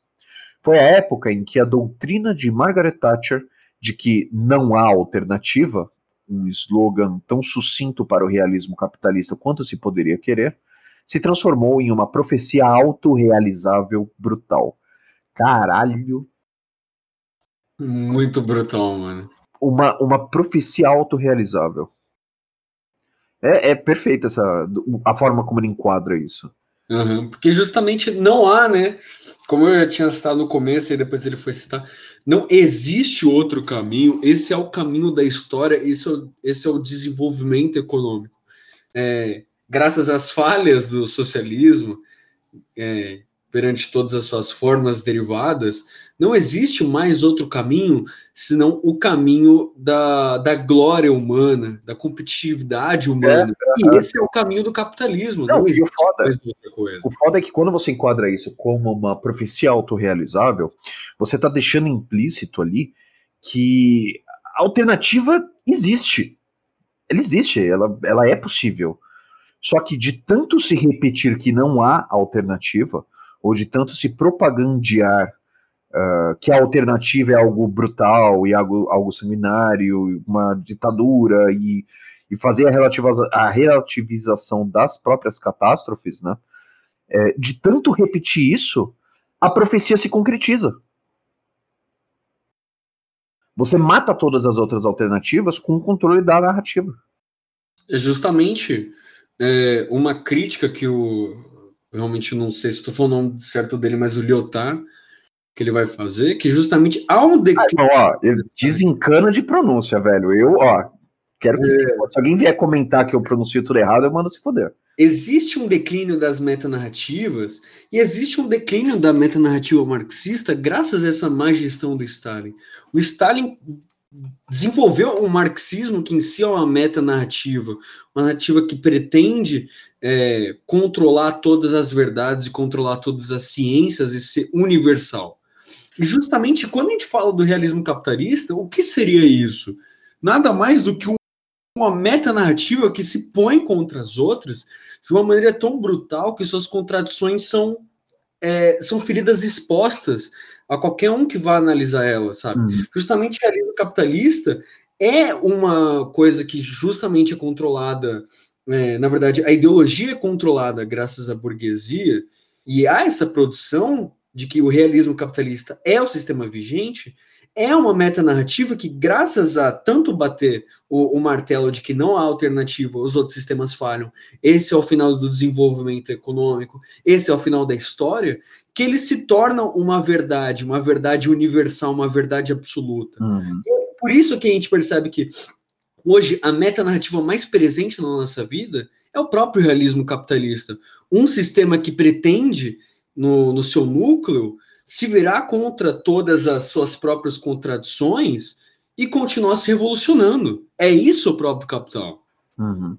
Foi a época em que a doutrina de Margaret Thatcher de que não há alternativa um slogan tão sucinto para o realismo capitalista quanto se poderia querer, se transformou em uma profecia autorrealizável brutal. Caralho. Muito brutal, mano. Uma, uma profecia autorrealizável. É, é perfeita essa, a forma como ele enquadra isso. Uhum, porque justamente não há, né? Como eu já tinha citado no começo e depois ele foi citar, não existe outro caminho, esse é o caminho da história, esse é o, esse é o desenvolvimento econômico. É, graças às falhas do socialismo, é, perante todas as suas formas derivadas, não existe mais outro caminho senão o caminho da, da glória humana, da competitividade humana. É, e esse é o caminho do capitalismo. Não, não existe foda, mais outra coisa. O foda é que quando você enquadra isso como uma profecia autorrealizável, você está deixando implícito ali que a alternativa existe. Ela existe, ela, ela é possível. Só que de tanto se repetir que não há alternativa, ou de tanto se propagandear uh, que a alternativa é algo brutal e algo, algo sanguinário, uma ditadura, e, e fazer a, a relativização das próprias catástrofes, né? É, de tanto repetir isso, a profecia se concretiza. Você mata todas as outras alternativas com o controle da narrativa. É justamente é, uma crítica que o, realmente não sei se estou falando o nome certo dele, mas o Lyotard, que ele vai fazer, que justamente há um declínio. Ah, ó, ele desencana de pronúncia, velho. Eu, ó, quero que é. se, se alguém vier comentar que eu pronuncio tudo errado, eu mando se foder. Existe um declínio das metanarrativas e existe um declínio da metanarrativa marxista graças a essa má gestão do Stalin. O Stalin desenvolveu um marxismo que em si é uma meta-narrativa, uma narrativa que pretende é, controlar todas as verdades e controlar todas as ciências e ser universal. E justamente quando a gente fala do realismo capitalista, o que seria isso? Nada mais do que um uma metanarrativa que se põe contra as outras de uma maneira tão brutal que suas contradições são, é, são feridas expostas a qualquer um que vá analisar ela, sabe? Uhum. Justamente a livro capitalista é uma coisa que justamente é controlada, é, na verdade, a ideologia é controlada graças à burguesia, e há essa produção de que o realismo capitalista é o sistema vigente, é uma metanarrativa que, graças a tanto bater o, o, martelo de que não há alternativa, os outros sistemas falham, esse é o final do desenvolvimento econômico, esse é o final da história, que eles se tornam uma verdade, uma verdade universal, uma verdade absoluta. Uhum. É por isso que a gente percebe que hoje a metanarrativa mais presente na nossa vida é o próprio realismo capitalista. Um sistema que pretende, no, no seu núcleo, se virar contra todas as suas próprias contradições e continuar se revolucionando. É isso o próprio capital. Uhum.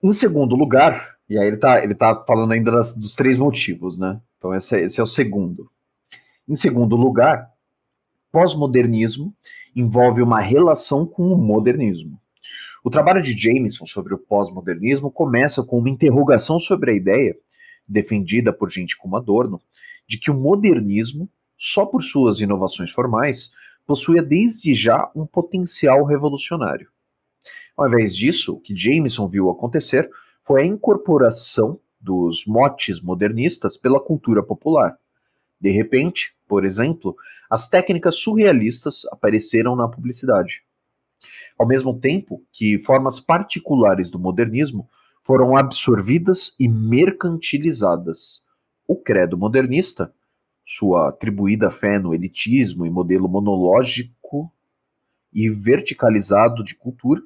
Em segundo lugar, e aí ele está ele tá falando ainda das, dos três motivos, né? Então esse é, esse é o segundo. Em segundo lugar, pós-modernismo envolve uma relação com o modernismo. O trabalho de Jameson sobre o pós-modernismo começa com uma interrogação sobre a ideia defendida por gente como Adorno, de que o modernismo, só por suas inovações formais, possuía desde já um potencial revolucionário. Ao invés disso, o que Jameson viu acontecer foi a incorporação dos motes modernistas pela cultura popular. De repente, por exemplo, as técnicas surrealistas apareceram na publicidade. Ao mesmo tempo que formas particulares do modernismo foram absorvidas e mercantilizadas. O credo modernista, sua atribuída fé no elitismo e modelo monológico e verticalizado de cultura,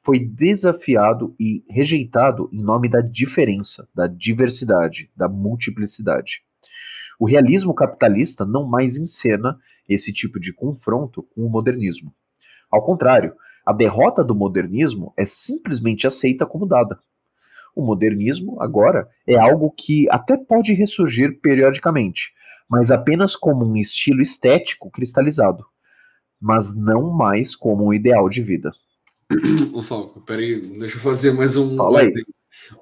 foi desafiado e rejeitado em nome da diferença, da diversidade, da multiplicidade. O realismo capitalista não mais encena esse tipo de confronto com o modernismo. Ao contrário, a derrota do modernismo é simplesmente aceita como dada. O modernismo, agora, é algo que até pode ressurgir periodicamente, mas apenas como um estilo estético cristalizado, mas não mais como um ideal de vida. Ô Falco, peraí, deixa eu fazer mais um. Fala aí.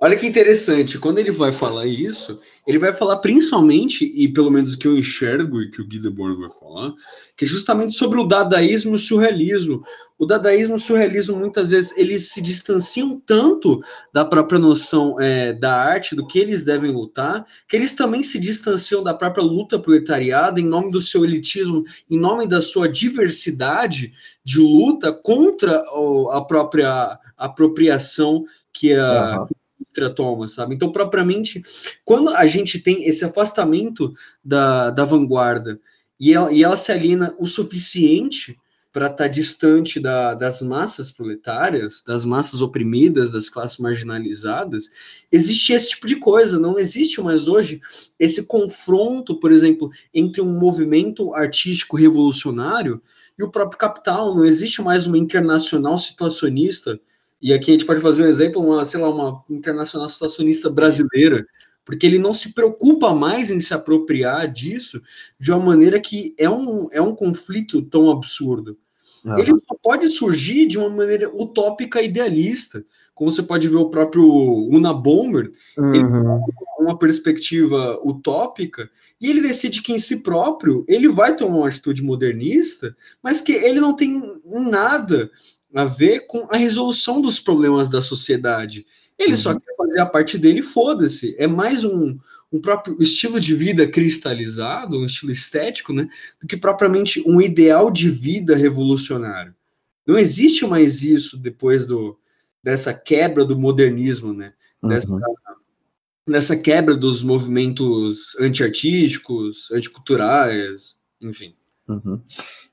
Olha que interessante, quando ele vai falar isso, ele vai falar principalmente, e pelo menos o que eu enxergo e que o Guideborg vai falar, que é justamente sobre o dadaísmo e o surrealismo. O dadaísmo e o surrealismo, muitas vezes, eles se distanciam tanto da própria noção é, da arte, do que eles devem lutar, que eles também se distanciam da própria luta proletariada em nome do seu elitismo, em nome da sua diversidade de luta contra a própria apropriação que a, uhum indústria toma, sabe? Então, propriamente, quando a gente tem esse afastamento da, da vanguarda e ela, e ela se alina o suficiente para estar tá distante da, das massas proletárias, das massas oprimidas, das classes marginalizadas, existe esse tipo de coisa. Não existe mais hoje esse confronto, por exemplo, entre um movimento artístico revolucionário e o próprio capital. Não existe mais uma internacional situacionista e aqui a gente pode fazer um exemplo, uma, sei lá, uma internacional situacionista brasileira, porque ele não se preocupa mais em se apropriar disso de uma maneira que é um, é um conflito tão absurdo. Uhum. Ele só pode surgir de uma maneira utópica idealista, como você pode ver o próprio Una Bomber, uhum. ele uma perspectiva utópica, e ele decide que em si próprio ele vai tomar uma atitude modernista, mas que ele não tem nada a ver com a resolução dos problemas da sociedade. Ele uhum. só quer fazer a parte dele, foda-se. É mais um, um próprio estilo de vida cristalizado, um estilo estético, né? Do que propriamente um ideal de vida revolucionário. Não existe mais isso depois do, dessa quebra do modernismo, né? Dessa, uhum. dessa quebra dos movimentos antiartísticos, anticulturais, enfim. Uhum.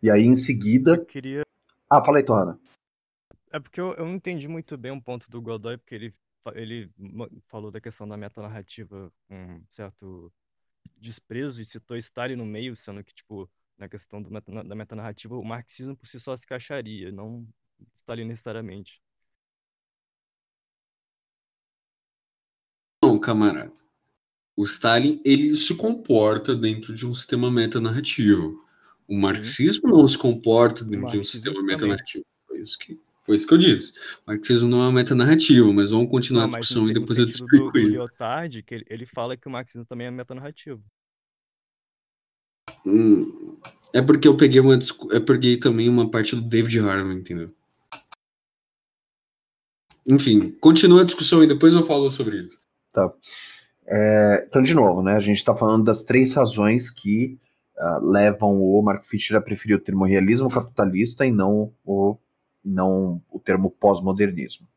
E aí, em seguida. Eu queria. Ah, fala aí. É porque eu, eu não entendi muito bem um ponto do Godoy, porque ele, ele falou da questão da metanarrativa com certo desprezo e citou Stalin no meio, sendo que, tipo, na questão do meta, da metanarrativa, o marxismo por si só se encaixaria, não Stalin necessariamente. Não, camarada. O Stalin, ele se comporta dentro de um sistema metanarrativo. O marxismo não se comporta dentro de um sistema metanarrativo. Foi isso que, foi isso que eu disse. Marxismo não é uma metanarrativa, mas vamos continuar Não, a discussão e no depois eu te do, explico do isso. Lyotard, que ele, ele fala que o marxismo também é metanarrativo. Hum, é porque eu peguei uma eu peguei também uma parte do David Harvey, entendeu? Enfim, continua a discussão e depois eu falo sobre isso. É, então, de novo, né, a gente está falando das três razões que ah, levam o Mark Fisher a preferir o termo realismo capitalista e não o, não o termo pós-modernismo.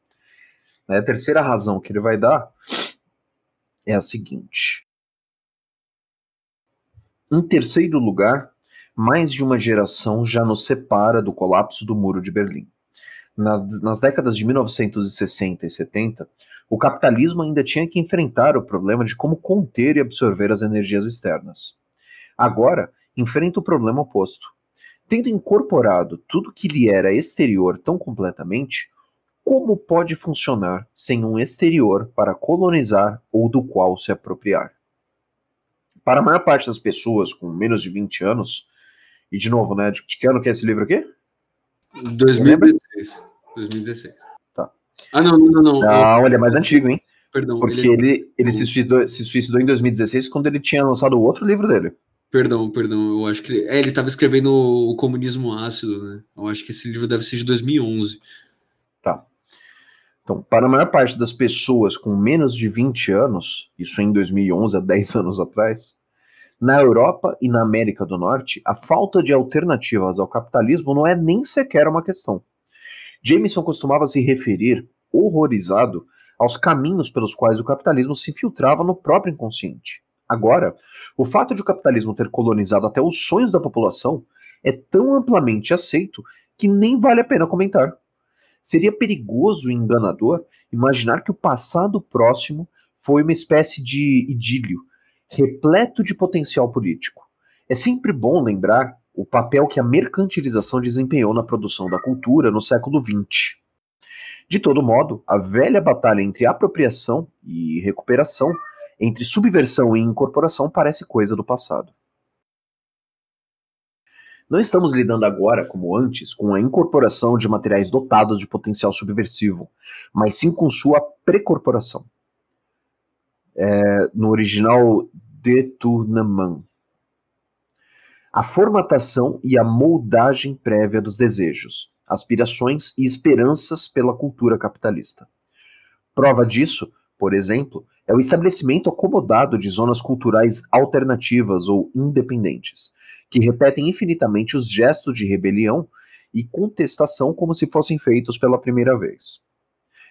Né, A terceira razão que ele vai dar é a seguinte. Em terceiro lugar, mais de uma geração já nos separa do colapso do Muro de Berlim. Nas, nas décadas de 1960 e 70, o capitalismo ainda tinha que enfrentar o problema de como conter e absorver as energias externas. Agora, enfrenta o problema oposto. Tendo incorporado tudo que lhe era exterior tão completamente, como pode funcionar sem um exterior para colonizar ou do qual se apropriar? Para a maior parte das pessoas com menos de 20 anos, e de novo, né, de, que ano que é esse livro aqui? 2016. 2016. Tá. Ah, não, não, não. não. Não, ele é mais antigo, hein? perdão, Porque ele, ele, ele se, suicidou, se suicidou em 2016 quando ele tinha lançado o outro livro dele. Perdão, perdão. Eu acho que ele, é, ele tava escrevendo o Comunismo Ácido, né? Eu acho que esse livro deve ser de 2011. Então, para a maior parte das pessoas com menos de 20 anos, isso em 2011, há 10 anos atrás, na Europa e na América do Norte, a falta de alternativas ao capitalismo não é nem sequer uma questão. Jameson costumava se referir, horrorizado, aos caminhos pelos quais o capitalismo se infiltrava no próprio inconsciente. Agora, o fato de o capitalismo ter colonizado até os sonhos da população é tão amplamente aceito que nem vale a pena comentar. Seria perigoso e enganador imaginar que o passado próximo foi uma espécie de idílio, repleto de potencial político. É sempre bom lembrar o papel que a mercantilização desempenhou na produção da cultura no século XX. De todo modo, a velha batalha entre apropriação e recuperação, entre subversão e incorporação, parece coisa do passado. Não estamos lidando agora, como antes, com a incorporação de materiais dotados de potencial subversivo, mas sim com sua precorporação. É, no original, détournement. A formatação e a moldagem prévia dos desejos, aspirações e esperanças pela cultura capitalista. Prova disso, por exemplo, é o estabelecimento acomodado de zonas culturais alternativas ou independentes, que repetem infinitamente os gestos de rebelião e contestação como se fossem feitos pela primeira vez.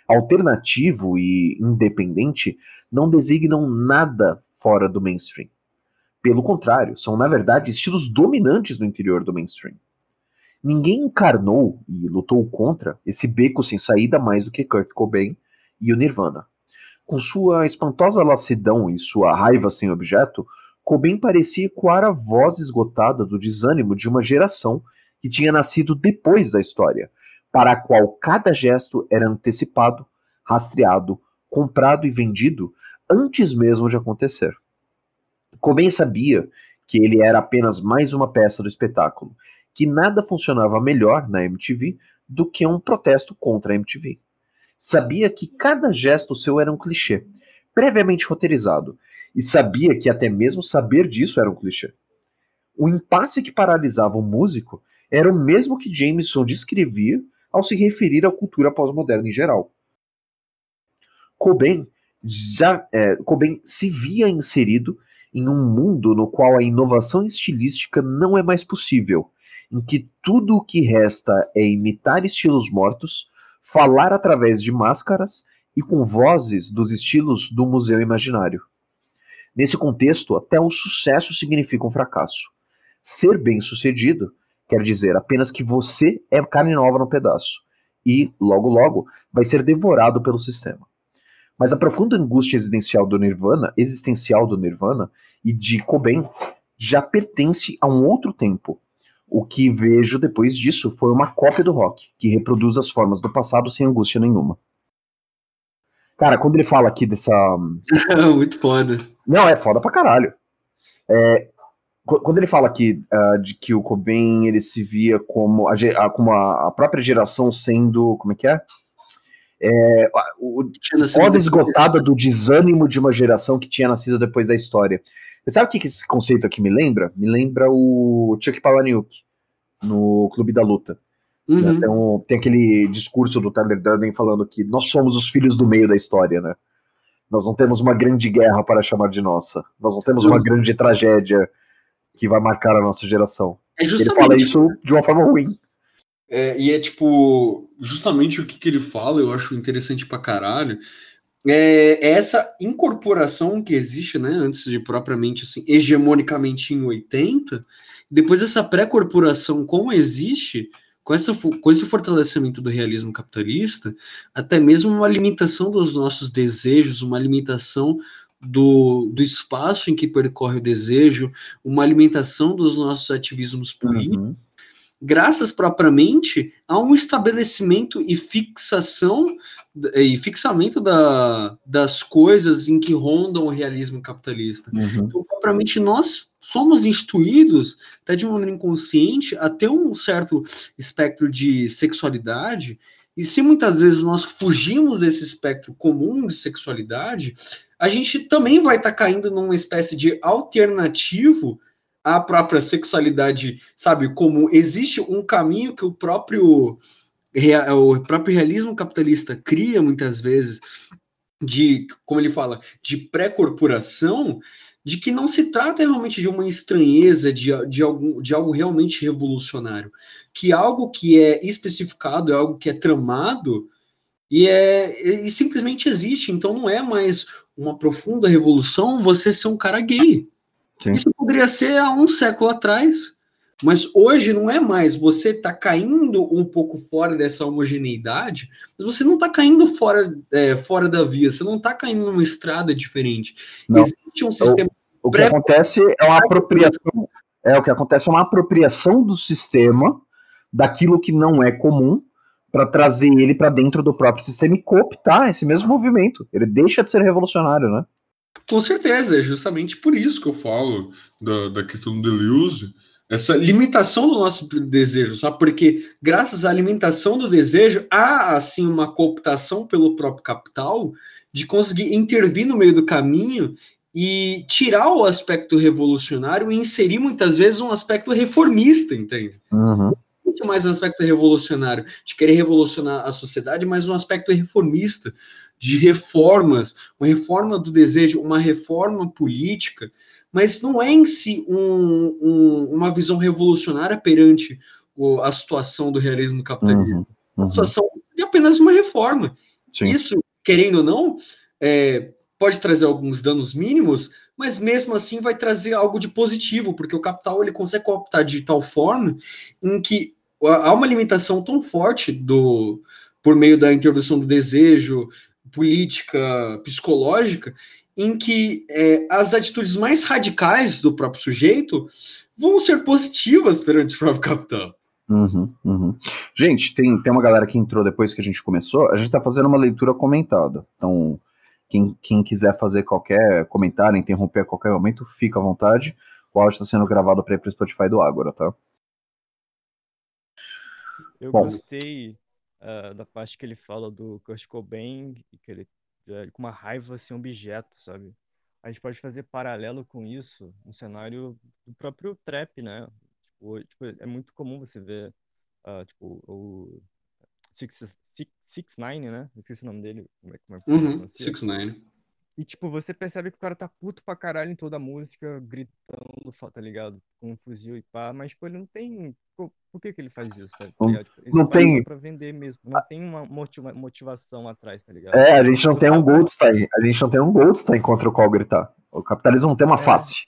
Alternativo e independente não designam nada fora do mainstream. Pelo contrário, são na verdade estilos dominantes no interior do mainstream. Ninguém encarnou e lutou contra esse beco sem saída mais do que Kurt Cobain e o Nirvana. Com sua espantosa lassidão e sua raiva sem objeto, Cobain parecia ecoar a voz esgotada do desânimo de uma geração que tinha nascido depois da história, para a qual cada gesto era antecipado, rastreado, comprado e vendido antes mesmo de acontecer. Cobain sabia que ele era apenas mais uma peça do espetáculo, que nada funcionava melhor na MTV do que um protesto contra a MTV. Sabia que cada gesto seu era um clichê, previamente roteirizado, e sabia que até mesmo saber disso era um clichê. O impasse que paralisava o músico era o mesmo que Jameson descrevia ao se referir à cultura pós-moderna em geral. Cobain, já, é, Cobain se via inserido em um mundo no qual a inovação estilística não é mais possível, em que tudo o que resta é imitar estilos mortos, falar através de máscaras e com vozes dos estilos do museu imaginário. Nesse contexto, até o sucesso significa um fracasso. Ser bem-sucedido quer dizer apenas que você é carne nova no pedaço e, logo logo, vai ser devorado pelo sistema. Mas a profunda angústia existencial do Nirvana, existencial do Nirvana e de Cobain já pertence a um outro tempo. O que vejo depois disso foi uma cópia do rock, que reproduz as formas do passado sem angústia nenhuma. Cara, quando ele fala aqui dessa. Muito foda. Não, é foda pra caralho. É, quando ele fala aqui uh, de que o Cobain ele se via como a, a como a, a, própria geração sendo como é que é, é o pós esgotada do desânimo de uma geração que tinha nascido depois da história. Você sabe o que, que esse conceito aqui me lembra? Me lembra o Chuck Palahniuk no Clube da Luta. Uhum. Né? Tem, tem, aquele discurso do Tyler Durden falando que nós somos os filhos do meio da história, né? Nós não temos uma grande guerra para chamar de nossa. Nós não temos uma uhum. grande tragédia que vai marcar a nossa geração. É ele fala isso de uma forma ruim. É, e é tipo, justamente o que, que ele fala, eu acho interessante pra caralho, é, é essa incorporação que existe, né, antes de propriamente, assim, hegemonicamente em 80, depois essa pré-corporação como existe, com, essa, com esse fortalecimento do realismo capitalista, até mesmo uma limitação dos nossos desejos, uma limitação do, do espaço em que percorre o desejo, uma alimentação dos nossos ativismos políticos, uhum. Graças propriamente a um estabelecimento e fixação e fixamento da, das coisas em que rondam o realismo capitalista. Uhum. Então, propriamente nós somos instituídos, até de maneira inconsciente, a ter um certo espectro de sexualidade, e se muitas vezes nós fugimos desse espectro comum de sexualidade, a gente também vai estar tá caindo numa espécie de alternativo à própria sexualidade, sabe? Como existe um caminho que o próprio, o próprio realismo capitalista cria muitas vezes de, como ele fala, de pré-corporação, de que não se trata realmente de uma estranheza, de, de, algum, de algo realmente revolucionário, que algo que é especificado, é algo que é tramado, e, é, e simplesmente existe. Então não é mais uma profunda revolução você ser um cara gay. Sim. Isso poderia ser há um século atrás. Mas hoje não é mais. Você está caindo um pouco fora dessa homogeneidade, mas você não está caindo fora, é, fora da via, você não está caindo numa estrada diferente. Não. Existe um sistema. O, o que acontece é uma apropriação. É o que acontece é uma apropriação do sistema daquilo que não é comum para trazer ele para dentro do próprio sistema e cooptar esse mesmo movimento. Ele deixa de ser revolucionário, né? Com certeza, é justamente por isso que eu falo da, da questão do Deleuze, essa limitação do nosso desejo, sabe? Porque graças à alimentação do desejo, há assim uma cooptação pelo próprio capital de conseguir intervir no meio do caminho e tirar o aspecto revolucionário e inserir muitas vezes um aspecto reformista, entende? Uhum muito mais um aspecto revolucionário, de querer revolucionar a sociedade, mas um aspecto reformista, de reformas, uma reforma do desejo, uma reforma política, mas não é em si um, um, uma visão revolucionária perante o, a situação do realismo capitalista. Uhum, uhum. A situação de apenas uma reforma. Sim. Isso, querendo ou não, é, pode trazer alguns danos mínimos, mas mesmo assim vai trazer algo de positivo, porque o capital ele consegue cooptar de tal forma em que há uma limitação tão forte do por meio da intervenção do desejo, política, psicológica, em que é, as atitudes mais radicais do próprio sujeito vão ser positivas perante o próprio capital. Uhum, uhum. Gente, tem, tem uma galera que entrou depois que a gente começou. A gente está fazendo uma leitura comentada. Então, quem, quem quiser fazer qualquer comentário, interromper a qualquer momento, fica à vontade. O áudio está sendo gravado para ir para o Spotify do Ágora, tá? Eu Bom. gostei uh, da parte que ele fala do Kurt Cobain, que ele, uh, com uma raiva assim, objeto, sabe? A gente pode fazer paralelo com isso no cenário do próprio trap, né? Tipo, tipo é muito comum você ver, uh, tipo, o Six, Six, Six Nine, né? Esqueci o nome dele. Como é, como é, uhum, Six Nine. E, tipo, você percebe que o cara tá puto pra caralho em toda a música, gritando, tá ligado? Com um fuzil e pá, mas, tipo, ele não tem. Por que que ele faz isso, tá ligado? Tipo, não tem. Pra vender mesmo. Não tem uma motiva... motivação atrás, tá ligado? É, a gente não tem um Goldstein. A gente não tem um Goldstein contra o qual gritar. O capitalismo não tem uma é. face.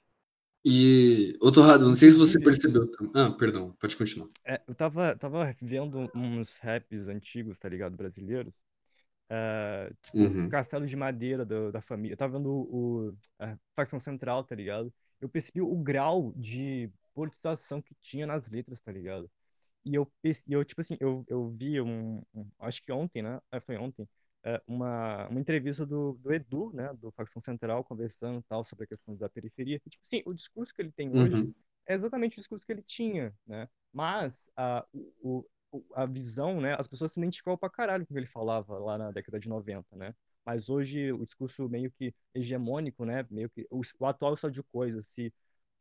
E, ô Torrado, não sei se você percebeu. Ah, perdão, pode continuar. É, eu tava, tava vendo uns raps antigos, tá ligado, brasileiros. Uh, uhum. Castelo de Madeira do, da família. Eu tava vendo o, o, a facção central, tá ligado? Eu percebi o grau de politização que tinha nas letras, tá ligado? E eu, eu tipo assim, eu, eu vi um, um, Acho que ontem, né? É, foi ontem. é, uma, uma entrevista do, do Edu, né, do Facção Central, conversando tal sobre a questão da periferia. E, tipo assim, o discurso que ele tem hoje Uhum. é exatamente o discurso que ele tinha, né? Mas o, o- a visão, né, as pessoas se identificavam pra caralho com o que ele falava lá na década de 90, né? Mas hoje o discurso meio que hegemônico, né, meio que o, o atual estado de coisas se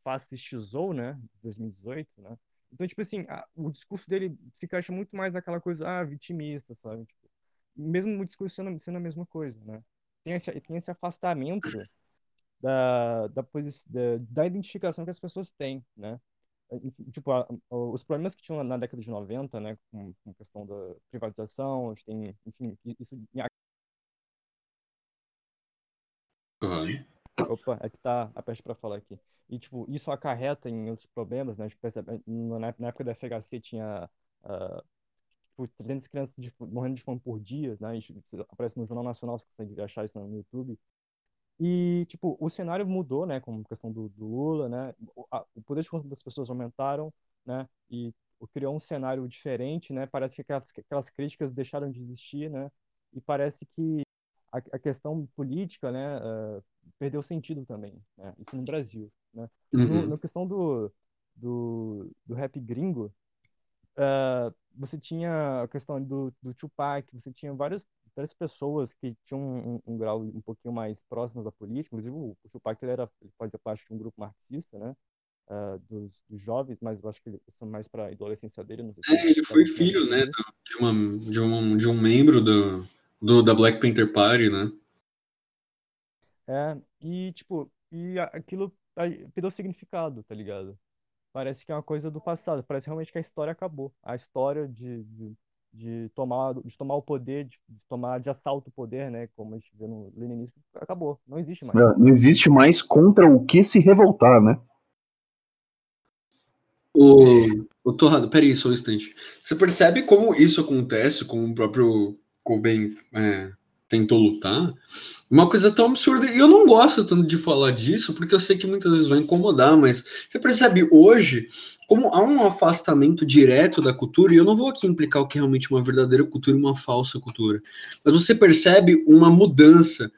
fascistizou, né, em 2018, né? Então, tipo assim, a- o discurso dele se encaixa muito mais naquela coisa, ah, vitimista, sabe? Tipo, mesmo o discurso sendo, sendo a mesma coisa, né? Tem esse, tem esse afastamento da, da, da, da identificação que as pessoas têm, né? Tipo, a- os problemas que tinham na década de 90, né, com, com a questão da privatização, a gente tem, enfim, isso... Uhum. Opa, é que tá a peste para falar aqui. E, tipo, isso acarreta em outros problemas, né? A gente percebe, na, na época da FHC tinha ah, tipo, 300 crianças de- morrendo de fome por dia, né? Isso aparece no Jornal Nacional, você consegue achar isso no YouTube. E, tipo, o cenário mudou, né, com a questão do, do Lula, né, o, a- o poder de conta das pessoas aumentaram, né, e criou um cenário diferente, né, parece que aquelas, que aquelas críticas deixaram de existir, né, e parece que a, a questão política, né, eh, perdeu sentido também, né, isso no Brasil, né. Uhum. na questão do, do, do rap gringo, ah, você tinha a questão do, do Tupac, você tinha várias, várias pessoas que tinham um, um grau um pouquinho mais próximo da política, inclusive o, Tupac ele era, ele fazia parte de um grupo marxista, né, ah, dos, dos jovens, mas eu acho que eles são mais para a adolescência dele, não sei se É, ele foi tá filho, né, de, uma, de, um, de um membro do, do, da Black Panther Party, né? É, e tipo, e aquilo aí perdeu significado, tá ligado? Parece que é uma coisa do passado, parece realmente que a história acabou. A história de, de, de tomar, de tomar o poder, de, de tomar de assalto o poder, né? Como a gente vê no leninismo, acabou, não existe mais. É, Não existe mais contra o que se revoltar, né? O, o Torrado, peraí, só um instante. Você percebe como isso acontece, como o próprio Cobain é, tentou lutar? Uma coisa tão absurda. E eu não gosto tanto de falar disso, porque eu sei que muitas vezes vai incomodar, mas você percebe hoje como há um afastamento direto da cultura, e eu não vou aqui implicar o que é realmente uma verdadeira cultura e uma falsa cultura, mas você percebe uma mudança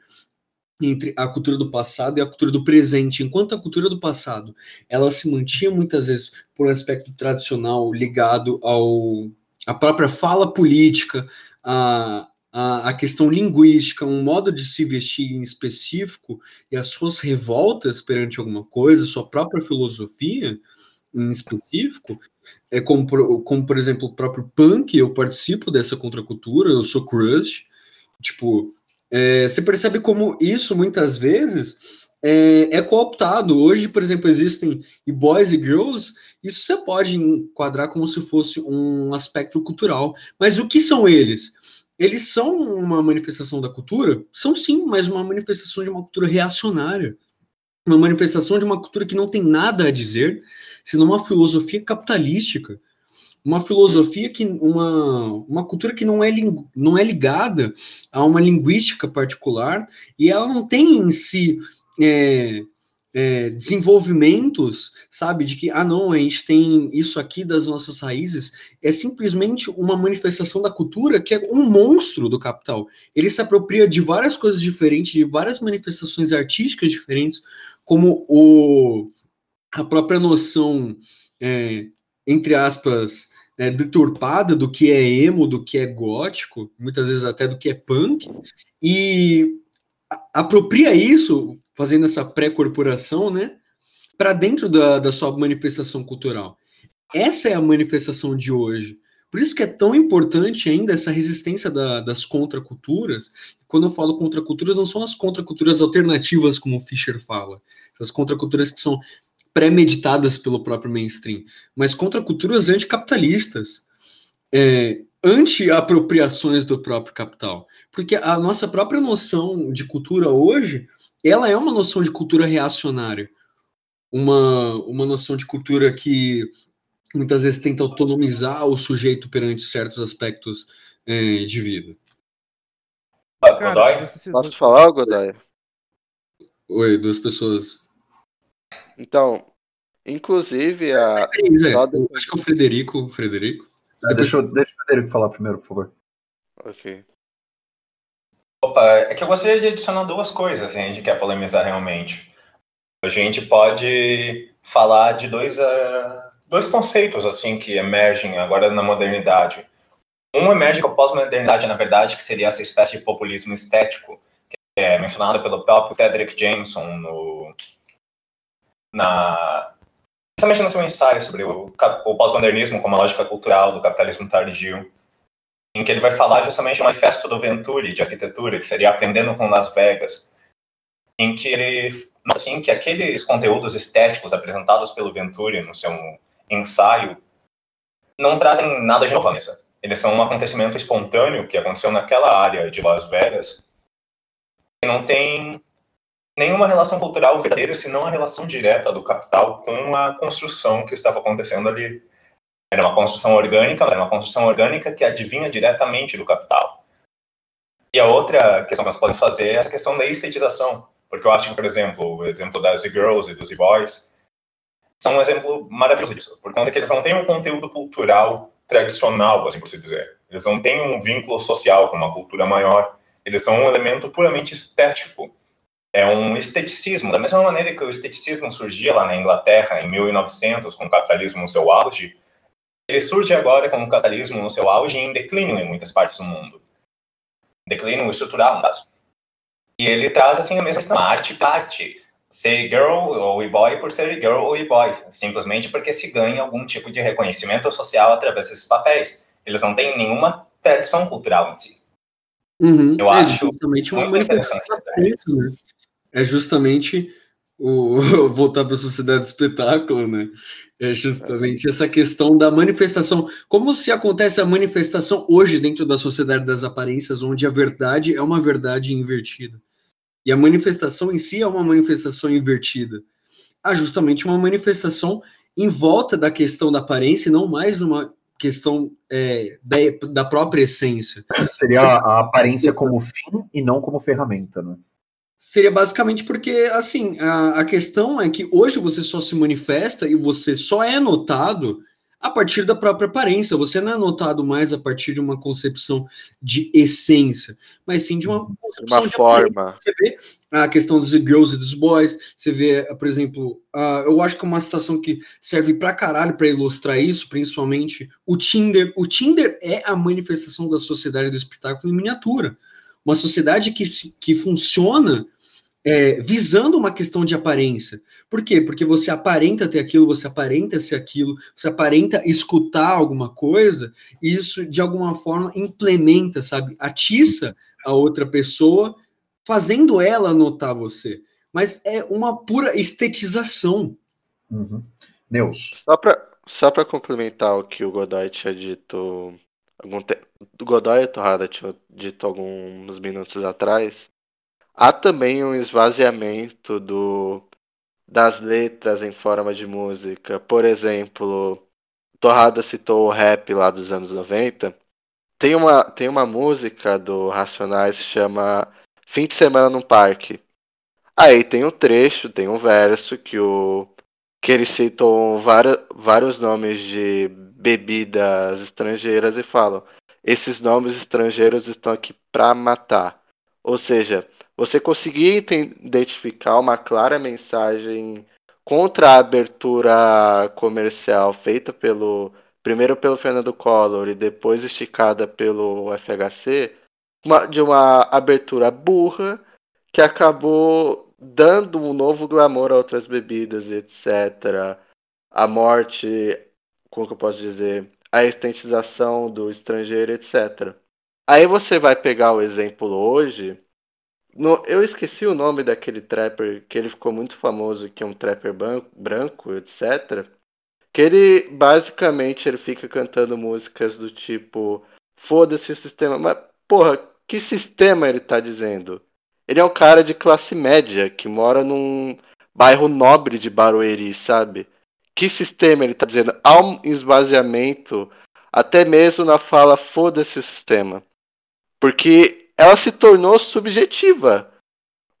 entre a cultura do passado e a cultura do presente. Enquanto a cultura do passado ela se mantinha muitas vezes por um aspecto tradicional ligado ao à própria fala política, a, a, a questão linguística, um modo de se vestir em específico e as suas revoltas perante alguma coisa, sua própria filosofia em específico, é como, como por exemplo o próprio punk, eu participo dessa contracultura, eu sou crush, tipo, é, você percebe como isso muitas vezes é, é cooptado. Hoje, por exemplo, existem e boys e girls, isso você pode enquadrar como se fosse um aspecto cultural. Mas o que são eles? Eles são uma manifestação da cultura? São sim, mas uma manifestação de uma cultura reacionária. Uma manifestação de uma cultura que não tem nada a dizer, senão uma filosofia capitalística. Uma filosofia que. Uma, uma cultura que não é, não é ligada a uma linguística particular e ela não tem em si é, é, desenvolvimentos, sabe, de que, ah, não, a gente tem isso aqui das nossas raízes, é simplesmente uma manifestação da cultura que é um monstro do capital. Ele se apropria de várias coisas diferentes, de várias manifestações artísticas diferentes, como o, a própria noção, é, entre aspas, é, deturpada do que é emo, do que é gótico, muitas vezes até do que é punk, e apropria isso, fazendo essa pré-corporação, né, para dentro da, da sua manifestação cultural. Essa é a manifestação de hoje. Por isso que é tão importante ainda essa resistência da- das contraculturas. Quando eu falo contraculturas, não são as contraculturas alternativas, como o Fischer fala. Essas contraculturas que são pré-meditadas pelo próprio mainstream, mas contraculturas anticapitalistas, é, anti-apropriações do próprio capital. Porque a nossa própria noção de cultura hoje, ela é uma noção de cultura reacionária. Uma, uma noção de cultura que muitas vezes tenta autonomizar o sujeito perante certos aspectos é, de vida. Cara, se- Posso falar, Godoy? Oi, duas pessoas. Então, inclusive, a. Zé, depois- acho que é o Frederico. Frederico? Ah, deixa, eu- deixa o Federico falar primeiro, por favor. Ok. Opa, é que eu gostaria de adicionar duas coisas, se a gente quer polemizar realmente. A gente pode falar de dois, uh, dois conceitos assim que emergem agora na modernidade. Um emerge com a pós-modernidade, na verdade, que seria essa espécie de populismo estético, que é mencionado pelo próprio Frederick Jameson no, na, principalmente no seu ensaio sobre o, o pós-modernismo como a lógica cultural do capitalismo tardio, em que ele vai falar justamente do manifesto do Venturi de arquitetura, que seria Aprendendo com Las Vegas, em que ele assim que aqueles conteúdos estéticos apresentados pelo Venturi no seu ensaio não trazem nada de novo à mesa. Eles são um acontecimento espontâneo que aconteceu naquela área de Las Vegas e não tem nenhuma relação cultural verdadeira, senão a relação direta do capital com a construção que estava acontecendo ali. Era uma construção orgânica, era uma construção orgânica que adivinha diretamente do capital. E a outra questão que nós podemos fazer é essa questão da estetização. Porque eu acho que, por exemplo, o exemplo das Z-Girls e dos Z-Boys são um exemplo maravilhoso disso. Por conta que eles não têm um conteúdo cultural tradicional, assim por se dizer. Eles não têm um vínculo social com uma cultura maior. Eles são um elemento puramente estético. É um esteticismo. Da mesma maneira que o esteticismo surgia lá na Inglaterra em 1900, com o capitalismo no seu auge, ele surge agora com o capitalismo no seu auge em declínio em muitas partes do mundo. Declínio estrutural, no caso. E ele traz assim a mesma questão, arte parte. Ser girl ou e-boy por ser girl ou e-boy, simplesmente porque se ganha algum tipo de reconhecimento social através desses papéis. Eles não têm nenhuma tradição cultural em si. Uhum. Eu é, acho justamente uma manifestação né? É justamente o voltar para a sociedade do espetáculo, né? É justamente essa questão da manifestação. Como se acontece a manifestação hoje dentro da sociedade das aparências, onde a verdade é uma verdade invertida. E a manifestação em si é uma manifestação invertida. Há justamente uma manifestação em volta da questão da aparência, e não mais uma questão é, da, da própria essência. Seria a aparência como fim e não como ferramenta, né? Seria basicamente porque, assim, a, a questão é que hoje você só se manifesta e você só é notado a partir da própria aparência. Você não é notado mais a partir de uma concepção de essência, mas sim de uma uhum. concepção uma de forma. Aparência. Você vê a questão dos girls e dos boys. Você vê, por exemplo, uh, eu acho que é uma situação que serve pra caralho para ilustrar isso, principalmente o Tinder. O Tinder é a manifestação da sociedade do espetáculo em miniatura. Uma sociedade que, que funciona é, visando uma questão de aparência. Por quê? Porque você aparenta ter aquilo, você aparenta ser aquilo, você aparenta escutar alguma coisa, e isso de alguma forma implementa, sabe? Atiça a outra pessoa, fazendo ela notar você. Mas é uma pura estetização. Uhum. Neus. Só para só complementar o que o Godoy tinha dito. Algum te... Godoy e Torrada tinham dito alguns minutos atrás Há também um esvaziamento do, das letras em forma de música. Por exemplo, Torrada citou o rap lá dos anos 90. Tem uma, tem uma música do Racionais que chama Fim de Semana no Parque. Aí tem um trecho, tem um verso que o que eles citam vários, vários nomes de bebidas estrangeiras e falam: esses nomes estrangeiros estão aqui para matar. Ou seja, você conseguir identificar uma clara mensagem contra a abertura comercial feita pelo primeiro pelo Fernando Collor e depois esticada pelo FHC, uma, de uma abertura burra que acabou dando um novo glamour a outras bebidas, etc. A morte, como que eu posso dizer, a estetização do estrangeiro, etc. Aí você vai pegar o exemplo hoje no, eu esqueci o nome daquele trapper que ele ficou muito famoso, que é um trapper branco, branco, etc. Que ele basicamente ele fica cantando músicas do tipo foda-se o sistema. Mas, porra, que sistema ele tá dizendo? Ele é um cara de classe média que mora num bairro nobre de Barueri, sabe? Que sistema ele tá dizendo? Há um esvaziamento, até mesmo na fala foda-se o sistema. Porque ela se tornou subjetiva.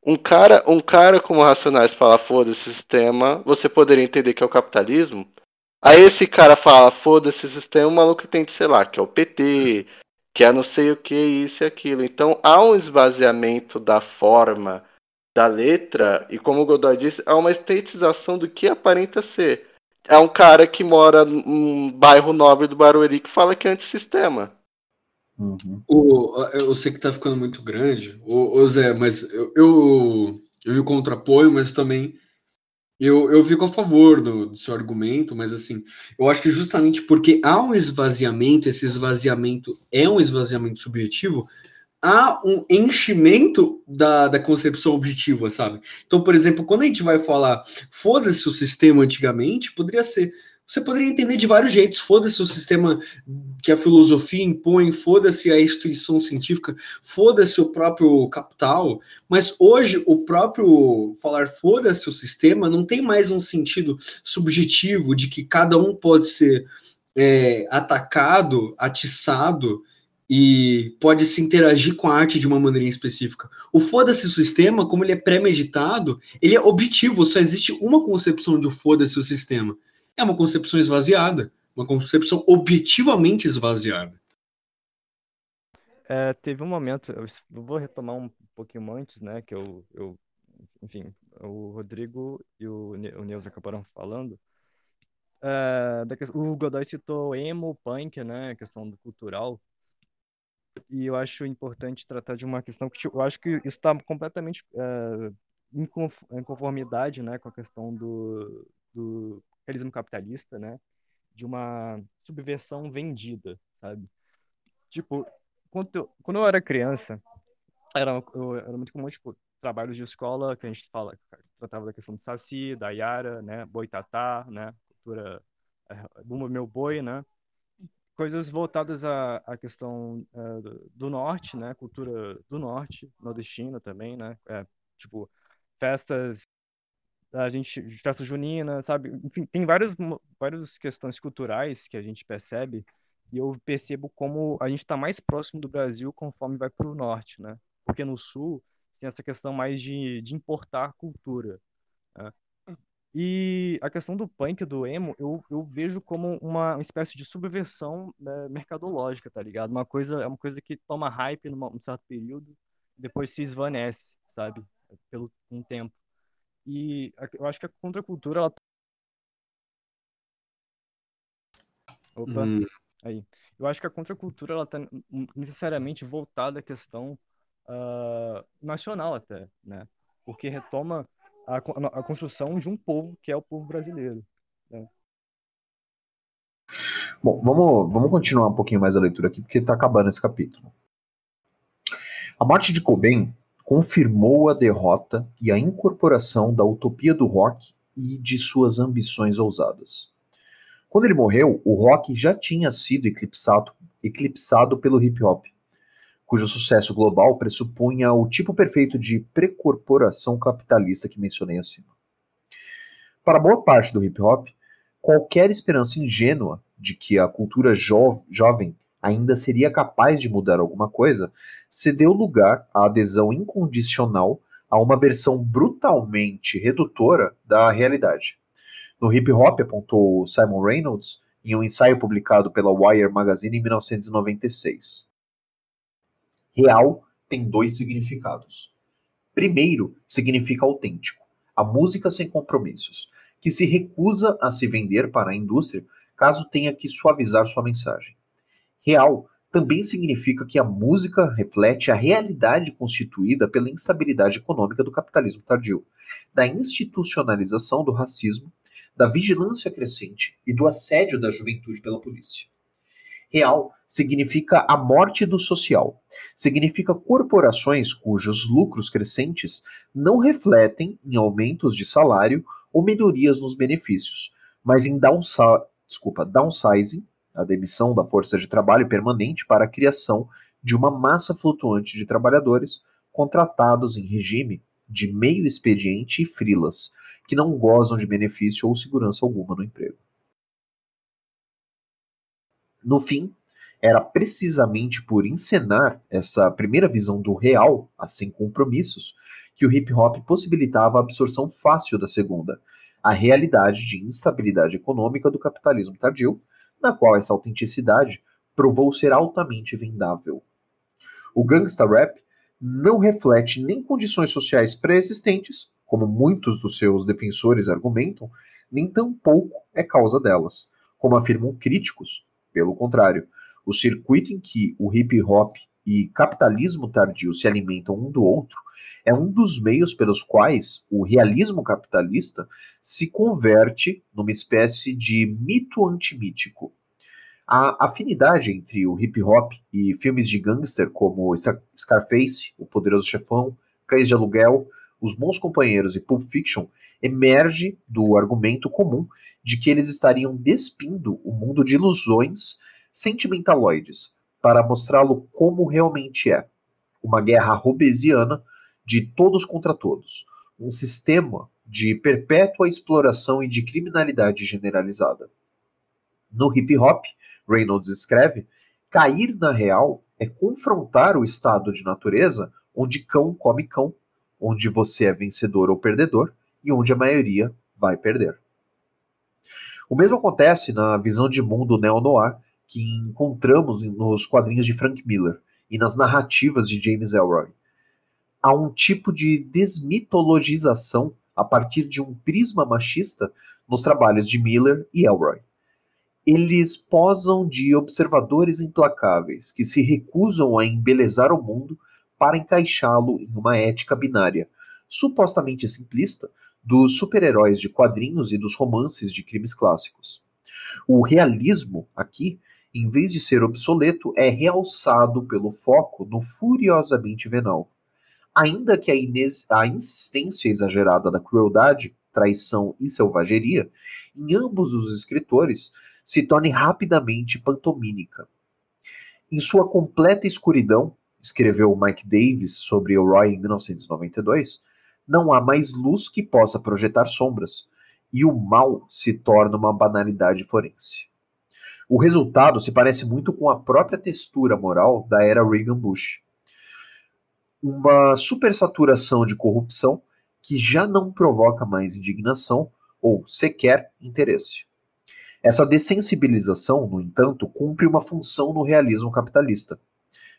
Um cara, um cara como Racionais fala foda-se o sistema, você poderia entender que é o capitalismo. Aí esse cara fala foda-se o sistema, o maluco tem, sei lá, que é o PT, que é não sei o que, isso e aquilo. Então há um esvaziamento da forma da letra, e como o Godoy disse, há uma estetização do que aparenta ser. É um cara que mora num bairro nobre do Barueri que fala que é antissistema. Uhum. O, eu sei que tá ficando muito grande, o, o Zé, mas eu, eu, eu me contraponho, mas também eu, eu fico a favor do, do, seu argumento, mas assim, eu acho que justamente porque há um esvaziamento, esse esvaziamento é um esvaziamento subjetivo, há um enchimento da, da concepção objetiva, sabe? Então, por exemplo, quando a gente vai falar foda-se o sistema antigamente, poderia ser você poderia entender de vários jeitos. Foda-se o sistema que a filosofia impõe, foda-se a instituição científica, foda-se o próprio capital. Mas hoje, o próprio falar foda-se o sistema não tem mais um sentido subjetivo de que cada um pode ser é, atacado, atiçado e pode se interagir com a arte de uma maneira específica. O foda-se o sistema, como ele é premeditado, ele é objetivo, só existe uma concepção de foda-se o sistema é uma concepção esvaziada, uma concepção objetivamente esvaziada. É, teve um momento, eu vou retomar um pouquinho antes, né, que eu, eu enfim, o Rodrigo e o, o Neuza acabaram falando, é, da, o Godoy citou emo, punk, né, questão do cultural, e eu acho importante tratar de uma questão que eu acho que isso está completamente é, em conformidade, né, com a questão do, do capitalismo capitalista, né? De uma subversão vendida, sabe? Tipo, quando eu, quando eu era criança, era, eu, era muito comum, tipo, trabalhos de escola que a gente fala, tratava da questão do Saci, da Yara, né? Boitatá, né? Cultura é, Bumba Meu Boi, né? Coisas voltadas à, à questão uh, do, norte, né? Cultura do norte, nordestina também, né? É, tipo, festas a gente festa junina, sabe? Enfim, tem várias várias questões culturais que a gente percebe e eu percebo como a gente está mais próximo do Brasil conforme vai para o norte, né? Porque no sul tem essa questão mais de, de importar cultura. Né? E a questão do punk, do emo, eu, eu vejo como uma, espécie de subversão né, mercadológica, tá ligado? Uma coisa, é uma coisa que toma hype num certo período, depois se esvanece, sabe? Pelo um tempo. E eu acho que a contracultura, ela... Opa, hum. aí. Eu acho que a contracultura, ela tá necessariamente voltada à questão uh, nacional até, né? Porque retoma a, a, construção de um povo, que é o povo brasileiro. Né? Bom, vamos, vamos continuar um pouquinho mais a leitura aqui, porque está acabando esse capítulo. A morte de Cobain confirmou a derrota e a incorporação da utopia do rock e de suas ambições ousadas. Quando ele morreu, o rock já tinha sido eclipsado, eclipsado pelo hip hop, cujo sucesso global pressupunha o tipo perfeito de precorporação capitalista que mencionei acima. Para boa parte do hip hop, qualquer esperança ingênua de que a cultura jo jovem ainda seria capaz de mudar alguma coisa, cedeu lugar à adesão incondicional a uma versão brutalmente redutora da realidade. No hip hop, apontou Simon Reynolds em um ensaio publicado pela Wire Magazine em 1996. Real tem dois significados. Primeiro, significa autêntico, a música sem compromissos, que se recusa a se vender para a indústria caso tenha que suavizar sua mensagem. Real também significa que a música reflete a realidade constituída pela instabilidade econômica do capitalismo tardio, da institucionalização do racismo, da vigilância crescente e do assédio da juventude pela polícia. Real significa a morte do social, significa corporações cujos lucros crescentes não refletem em aumentos de salário ou melhorias nos benefícios, mas em desculpa, downsizing a demissão da força de trabalho permanente para a criação de uma massa flutuante de trabalhadores contratados em regime de meio expediente e frilas, que não gozam de benefício ou segurança alguma no emprego. No fim, era precisamente por encenar essa primeira visão do real, a sem compromissos, que o hip hop possibilitava a absorção fácil da segunda, a realidade de instabilidade econômica do capitalismo tardio, na qual essa autenticidade provou ser altamente vendável. O gangsta rap não reflete nem condições sociais pré-existentes, como muitos dos seus defensores argumentam, nem tampouco é causa delas, como afirmam críticos. Pelo contrário, o circuito em que o hip hop e capitalismo tardio se alimentam um do outro é um dos meios pelos quais o realismo capitalista se converte numa espécie de mito antimítico. A afinidade entre o hip hop e filmes de gangster como Scarface, O Poderoso Chefão, Cães de Aluguel, Os Bons Companheiros e Pulp Fiction emerge do argumento comum de que eles estariam despindo o mundo de ilusões sentimentaloides para mostrá-lo como realmente é. Uma guerra robesiana de todos contra todos, um sistema de perpétua exploração e de criminalidade generalizada. No hip hop, Reynolds escreve, cair na real é confrontar o estado de natureza onde cão come cão, onde você é vencedor ou perdedor e onde a maioria vai perder. O mesmo acontece na visão de mundo neo-noir que encontramos nos quadrinhos de Frank Miller e nas narrativas de James Elroy há um tipo de desmitologização a partir de um prisma machista nos trabalhos de Miller e Elroy. Eles posam de observadores implacáveis que se recusam a embelezar o mundo para encaixá-lo em uma ética binária, supostamente simplista, dos super-heróis de quadrinhos e dos romances de crimes clássicos. O realismo, aqui, em vez de ser obsoleto, é realçado pelo foco no furiosamente venal ainda que a, a insistência exagerada da crueldade, traição e selvageria, em ambos os escritores, se torne rapidamente pantomínica. Em sua completa escuridão, escreveu Mike Davis sobre o Roy em 1992, não há mais luz que possa projetar sombras, e o mal se torna uma banalidade forense. O resultado se parece muito com a própria textura moral da era Reagan-Bush uma supersaturação de corrupção que já não provoca mais indignação ou sequer interesse. Essa dessensibilização, no entanto, cumpre uma função no realismo capitalista.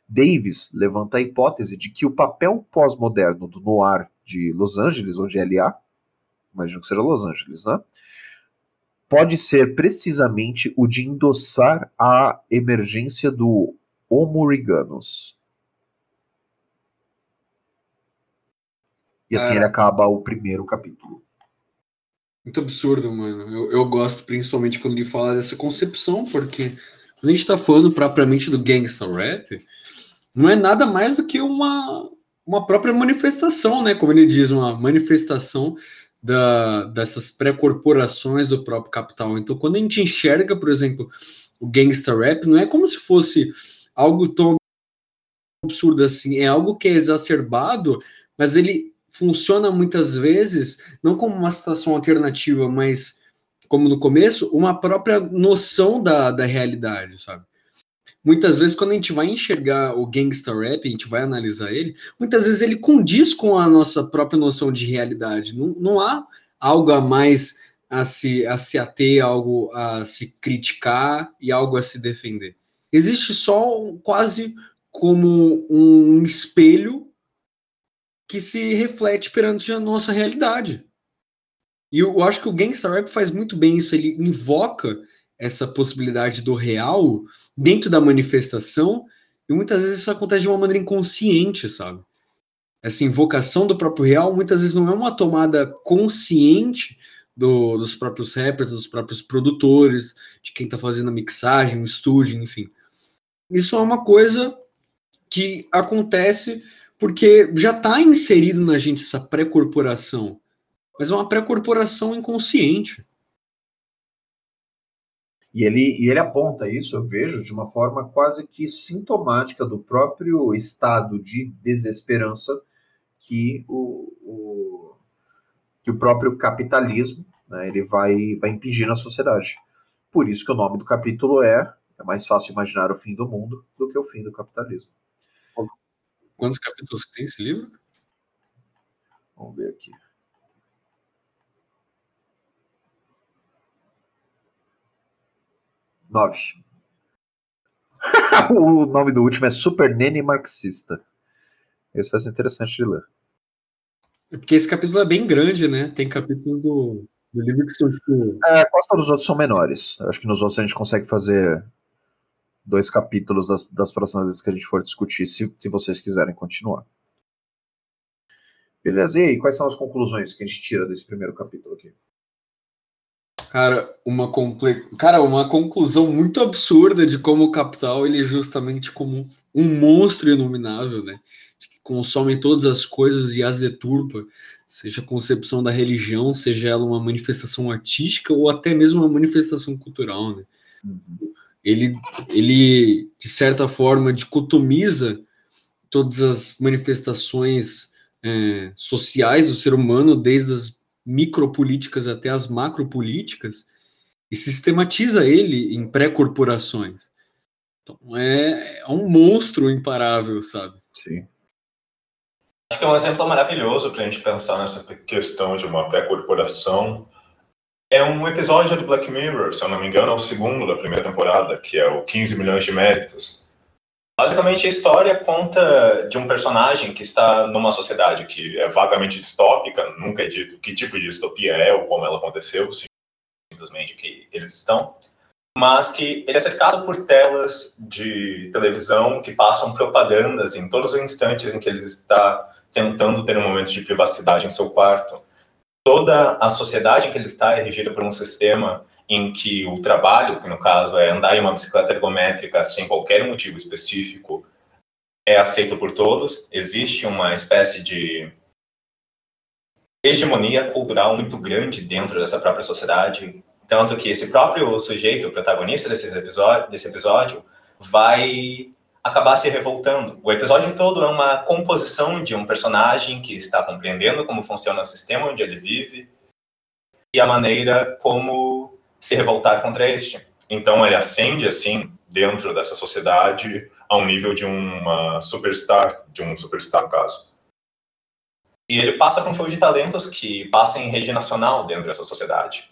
Davis levanta a hipótese de que o papel pós-moderno do noir de Los Angeles, ou de LA, imagino que seja Los Angeles, né? Pode ser precisamente o de endossar a emergência do Homo Riganus, E assim ele acaba o primeiro capítulo. Muito absurdo, mano. Eu, eu gosto principalmente quando ele fala dessa concepção, porque quando a gente tá falando propriamente do gangsta rap, não é nada mais do que uma, uma própria manifestação, né? Como ele diz, uma manifestação da, dessas pré-corporações do próprio capital. Então, quando a gente enxerga, por exemplo, o gangsta rap, não é como se fosse algo tão absurdo assim, é algo que é exacerbado, mas ele funciona muitas vezes não como uma situação alternativa, mas como no começo, uma própria noção da, da realidade, sabe? Muitas vezes, quando a gente vai enxergar o gangsta rap, a gente vai analisar ele, muitas vezes ele condiz com a nossa própria noção de realidade. Não, não há algo a mais a se, a se ater, algo a se criticar e algo a se defender. Existe só quase como um espelho que se reflete perante a nossa realidade. E eu acho que o Gangsta Rap faz muito bem isso, ele invoca essa possibilidade do real dentro da manifestação, e muitas vezes isso acontece de uma maneira inconsciente, sabe? Essa invocação do próprio real muitas vezes não é uma tomada consciente do, dos próprios rappers, dos próprios produtores, de quem está fazendo a mixagem, o estúdio, enfim. Isso é uma coisa que acontece porque já está inserido na gente essa pré-corporação, mas é uma pré-corporação inconsciente. E ele, e ele aponta isso, eu vejo, de uma forma quase que sintomática do próprio estado de desesperança que o, o que o próprio capitalismo né, ele vai, vai impingir na sociedade. Por isso que o nome do capítulo é é mais fácil imaginar o fim do mundo do que o fim do capitalismo. Quantos capítulos tem esse livro? Vamos ver aqui. Nove. o nome do último é Super Nene Marxista. Esse vai ser interessante de ler. É porque esse capítulo é bem grande, né? Tem capítulos do, do livro que são tipo. É, quase todos os outros são menores. Eu acho que nos outros a gente consegue fazer dois capítulos das, das próximas vezes que a gente for discutir, se, se vocês quiserem continuar. Beleza, e aí, quais são as conclusões que a gente tira desse primeiro capítulo aqui? Cara, uma, comple... Cara, uma conclusão muito absurda de como o capital ele é justamente como um monstro inominável, né? Que consome todas as coisas e as deturpa, seja a concepção da religião, seja ela uma manifestação artística ou até mesmo uma manifestação cultural, né? Uhum. Ele, ele, de certa forma, dicotomiza todas as manifestações é, sociais do ser humano, desde as micropolíticas até as macropolíticas, e sistematiza ele em pré-corporações. Então é, é um monstro imparável, sabe? Sim. Acho que é um exemplo maravilhoso para a gente pensar nessa questão de uma pré-corporação. É um episódio de Black Mirror, se eu não me engano, é o segundo da primeira temporada, que é o 15 milhões de méritos. Basicamente, a história conta de um personagem que está numa sociedade que é vagamente distópica, nunca é dito que tipo de distopia é ou como ela aconteceu, simplesmente que eles estão, mas que ele é cercado por telas de televisão que passam propagandas em todos os instantes em que ele está tentando ter um momento de privacidade em seu quarto. Toda a sociedade em que ele está é regida por um sistema em que o trabalho, que no caso é andar em uma bicicleta ergométrica sem qualquer motivo específico, é aceito por todos. Existe uma espécie de hegemonia cultural muito grande dentro dessa própria sociedade, tanto que esse próprio sujeito, o protagonista desse episódio, desse episódio vai acabar se revoltando. O episódio todo é uma composição de um personagem que está compreendendo como funciona o sistema onde ele vive e a maneira como se revoltar contra este. Então ele ascende assim dentro dessa sociedade a um nível de uma superstar, de um superstar no caso. E ele passa por um show de talentos que passa em rede nacional dentro dessa sociedade.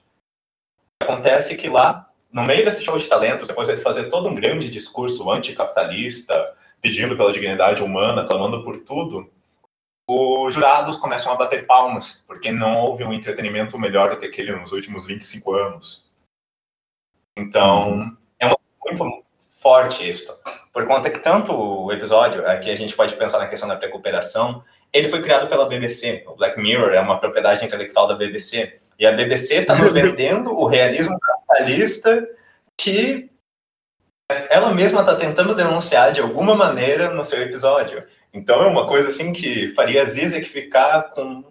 Acontece que lá, no meio desse show de talentos, depois de fazer todo um grande discurso anticapitalista, pedindo pela dignidade humana, clamando por tudo, os jurados começam a bater palmas, porque não houve um entretenimento melhor do que aquele nos últimos 25 anos. Então, é muito forte isso. Por conta que tanto o episódio, aqui a gente pode pensar na questão da recuperação, ele foi criado pela BBC. O Black Mirror é uma propriedade intelectual da BBC. E a BBC está nos vendendo o realismo capitalista que ela mesma está tentando denunciar de alguma maneira no seu episódio. Então é uma coisa assim que faria a Zizek ficar com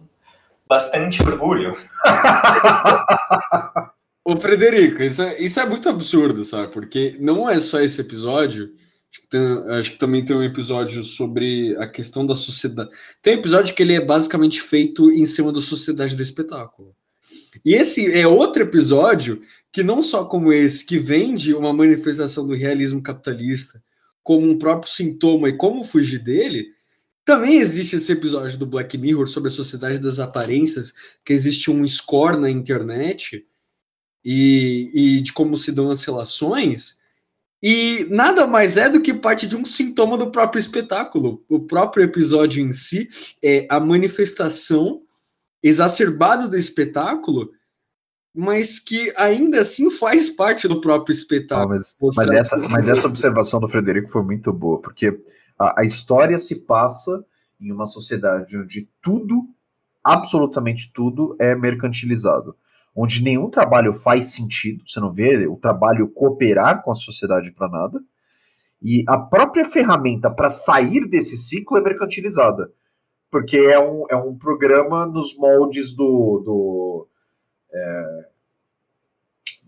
bastante orgulho. Ô, Frederico, isso é, isso é muito absurdo, sabe? Porque não é só esse episódio. Acho que, tem, acho que também tem um episódio sobre a questão da sociedade. Tem um episódio que ele é basicamente feito em cima da sociedade do espetáculo. E esse é outro episódio que não só como esse, que vende uma manifestação do realismo capitalista como um próprio sintoma e como fugir dele, também existe esse episódio do Black Mirror sobre a sociedade das aparências, que existe um score na internet e, e de como se dão as relações, e nada mais é do que parte de um sintoma do próprio espetáculo. O próprio episódio em si é a manifestação exacerbada do espetáculo, mas que ainda assim faz parte do próprio espetáculo. Ah, mas, mas, essa, mas essa observação do Frederico foi muito boa, porque a, a história se passa em uma sociedade onde tudo, absolutamente tudo, é mercantilizado onde nenhum trabalho faz sentido, você não vê o trabalho cooperar com a sociedade para nada, e a própria ferramenta para sair desse ciclo é mercantilizada, porque é um, é um programa nos moldes do, do, é,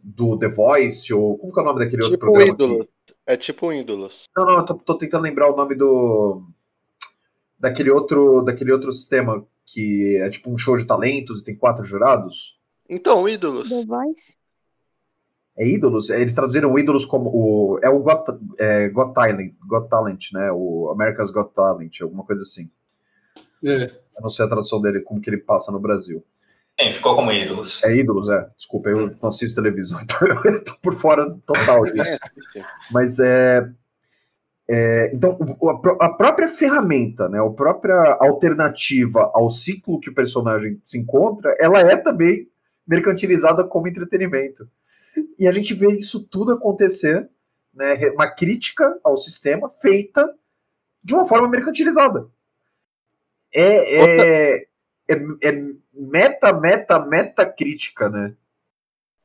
do The Voice, ou como que é o nome daquele tipo outro programa? Ídolos. É tipo Ídolos. Não, não, eu tô, tô tentando lembrar o nome do daquele outro, daquele outro sistema que é tipo um show de talentos e tem quatro jurados. Então, ídolos. The Voice? É ídolos? Eles traduziram ídolos como o. É o Got, é, Got, Talent, Got Talent, né? O America's Got Talent, alguma coisa assim. É. Eu não sei a tradução dele, como que ele passa no Brasil. Sim, ficou como ídolos. É ídolos, é. Desculpa, eu não assisto televisão, então eu tô por fora total disso. Mas é. É, então, a, própria ferramenta, né, a própria alternativa ao ciclo que o personagem se encontra, ela é também mercantilizada como entretenimento. E a gente vê isso tudo acontecer, né, uma crítica ao sistema feita de uma forma mercantilizada. É, é, é, é meta, meta, meta crítica, né?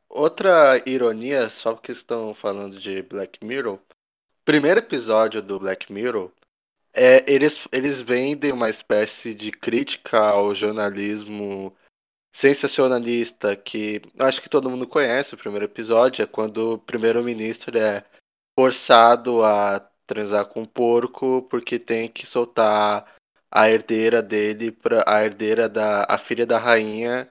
Outra ironia, só porque estão falando de Black Mirror, primeiro episódio do Black Mirror, é, eles, eles vendem uma espécie de crítica ao jornalismo sensacionalista que acho que todo mundo conhece. O primeiro episódio é quando o primeiro-ministro é forçado a transar com um porco porque tem que soltar a herdeira dele para a herdeira da a filha da rainha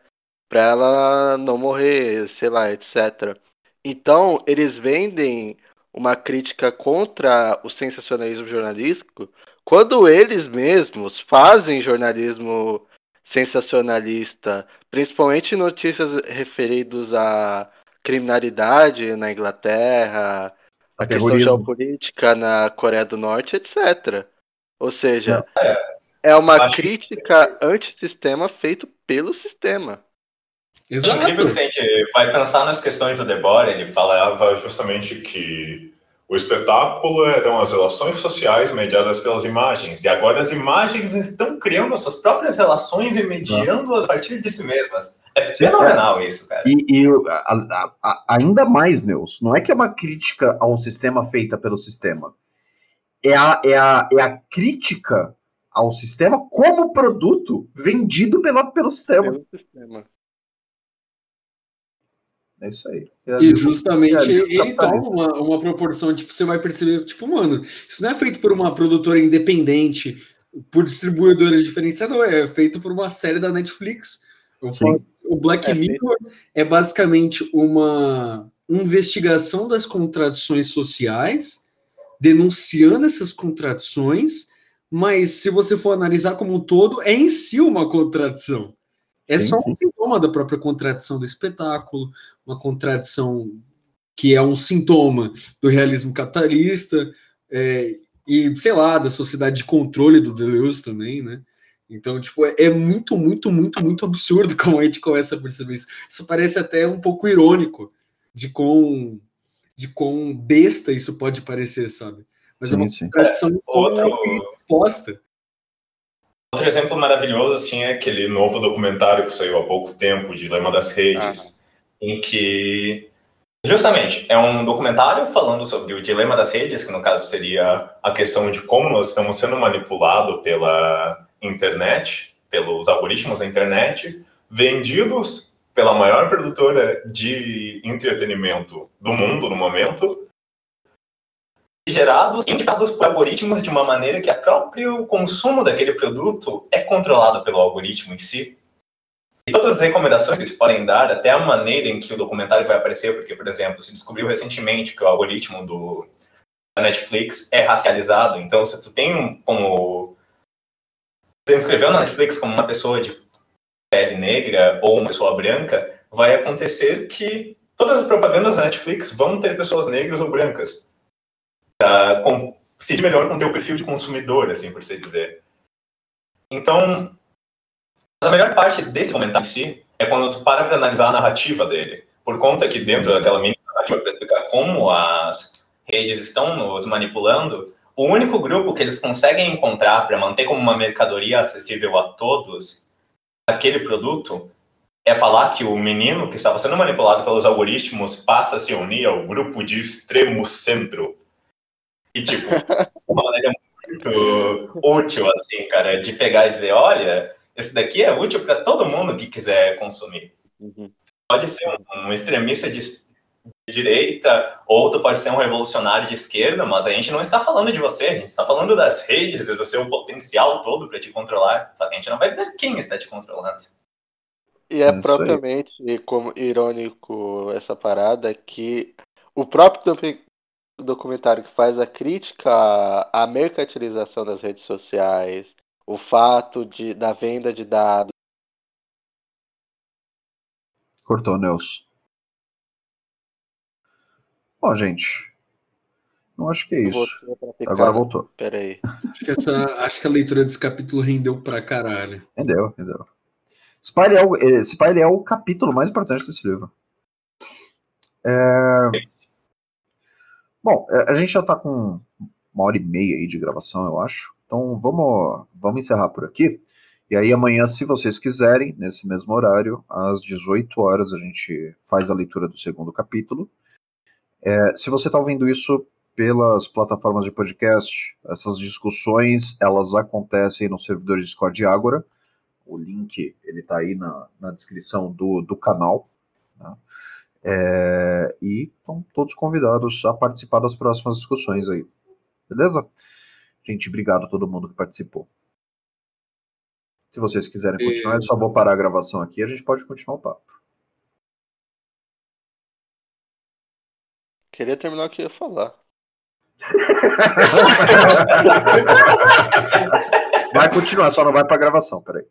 para ela não morrer, sei lá, etc. Então, eles vendem uma crítica contra o sensacionalismo jornalístico quando eles mesmos fazem jornalismo sensacionalista, principalmente notícias referidas à criminalidade na Inglaterra, a, a questão geopolítica na Coreia do Norte, etc. Ou seja, é, é uma crítica que... antissistema feito pelo sistema. Exato. É incrível que a gente vai pensar nas questões do Debord, ele falava justamente que o espetáculo eram as relações sociais mediadas pelas imagens, e agora as imagens estão criando suas próprias relações e mediando-as a partir de si mesmas. É fenomenal isso, cara. E, e a, a, a, ainda mais, Neus, não é que é uma crítica ao sistema feita pelo sistema. É a, é a, é a crítica ao sistema como produto vendido pela, pelo sistema. Pelo sistema. É isso aí. e justamente ele toma uma, uma proporção, tipo, você vai perceber, tipo, mano, isso não é feito por uma produtora independente, por distribuidoras diferentes, não, é feito por uma série da Netflix. Falo, o Black é Mirror feito. é basicamente uma investigação das contradições sociais, denunciando essas contradições, mas se você for analisar como um todo, é em si uma contradição. É sim, só um sim. sintoma da própria contradição do espetáculo, uma contradição que é um sintoma do realismo capitalista é, e, sei lá, da sociedade de controle do Deleuze também, né? Então, tipo, é, é muito, muito, muito, muito absurdo como a gente começa a perceber isso. Isso parece até um pouco irônico de quão, de quão besta isso pode parecer, sabe? Mas sim, é uma contradição é, outro... exposta. Outro exemplo maravilhoso assim, é aquele novo documentário que saiu há pouco tempo, Dilema das Redes, ah. em que justamente é um documentário falando sobre o dilema das redes, que no caso seria a questão de como nós estamos sendo manipulados pela internet, pelos algoritmos da internet, vendidos pela maior produtora de entretenimento do mundo no momento gerados e indicados por algoritmos de uma maneira que o próprio consumo daquele produto é controlado pelo algoritmo em si. E todas as recomendações que eles podem dar, até a maneira em que o documentário vai aparecer, porque, por exemplo, se descobriu recentemente que o algoritmo do, da Netflix é racializado, então se tu tem um, como... Se inscreveu na Netflix como uma pessoa de pele negra ou uma pessoa branca, vai acontecer que todas as propagandas da Netflix vão ter pessoas negras ou brancas uh, com, se melhor com o teu perfil de consumidor, assim por se dizer. Então, a melhor parte desse comentário em si é quando tu para para analisar a narrativa dele. Por conta que dentro daquela mini narrativa para explicar como as redes estão nos manipulando, o único grupo que eles conseguem encontrar para manter como uma mercadoria acessível a todos aquele produto é falar que o menino que estava sendo manipulado pelos algoritmos passa a se unir ao grupo de extremo centro, e, tipo, uma maneira muito útil, assim, cara, de pegar e dizer: olha, esse daqui é útil para todo mundo que quiser consumir. Uhum. Pode ser um, um extremista de, de direita, ou tu pode ser um revolucionário de esquerda, mas a gente não está falando de você, a gente está falando das redes, do seu potencial todo para te controlar. Só que a gente não vai dizer quem está te controlando. E é, é propriamente como irônico essa parada que o próprio documentário que faz a crítica à mercantilização das redes sociais, o fato de, da venda de dados. Cortou, Nelson. Bom, gente, Não acho que é isso. Agora voltou. Pera aí. Acho que, essa, acho que a leitura desse capítulo rendeu pra caralho. Entendeu, entendeu. Spy é, o, eh, é o capítulo mais importante desse livro. É... Bom, eh, a gente já tá com uma hora e meia aí de gravação, eu acho. Então vamos, vamos encerrar por aqui. E aí amanhã, se vocês quiserem, nesse mesmo horário, às 18 horas, a gente faz a leitura do segundo capítulo. É, se você está ouvindo isso pelas plataformas de podcast, essas discussões, elas acontecem no servidor Discord Ágora. O link, ele tá aí na, na descrição do, do canal. Tá? É, e estão todos convidados a participar das próximas discussões aí. Beleza? Gente, obrigado a todo mundo que participou. Se vocês quiserem continuar, eu só vou parar a gravação aqui e a gente pode continuar o papo. Queria terminar o que eu ia falar. Vai continuar, só não vai pra gravação, peraí.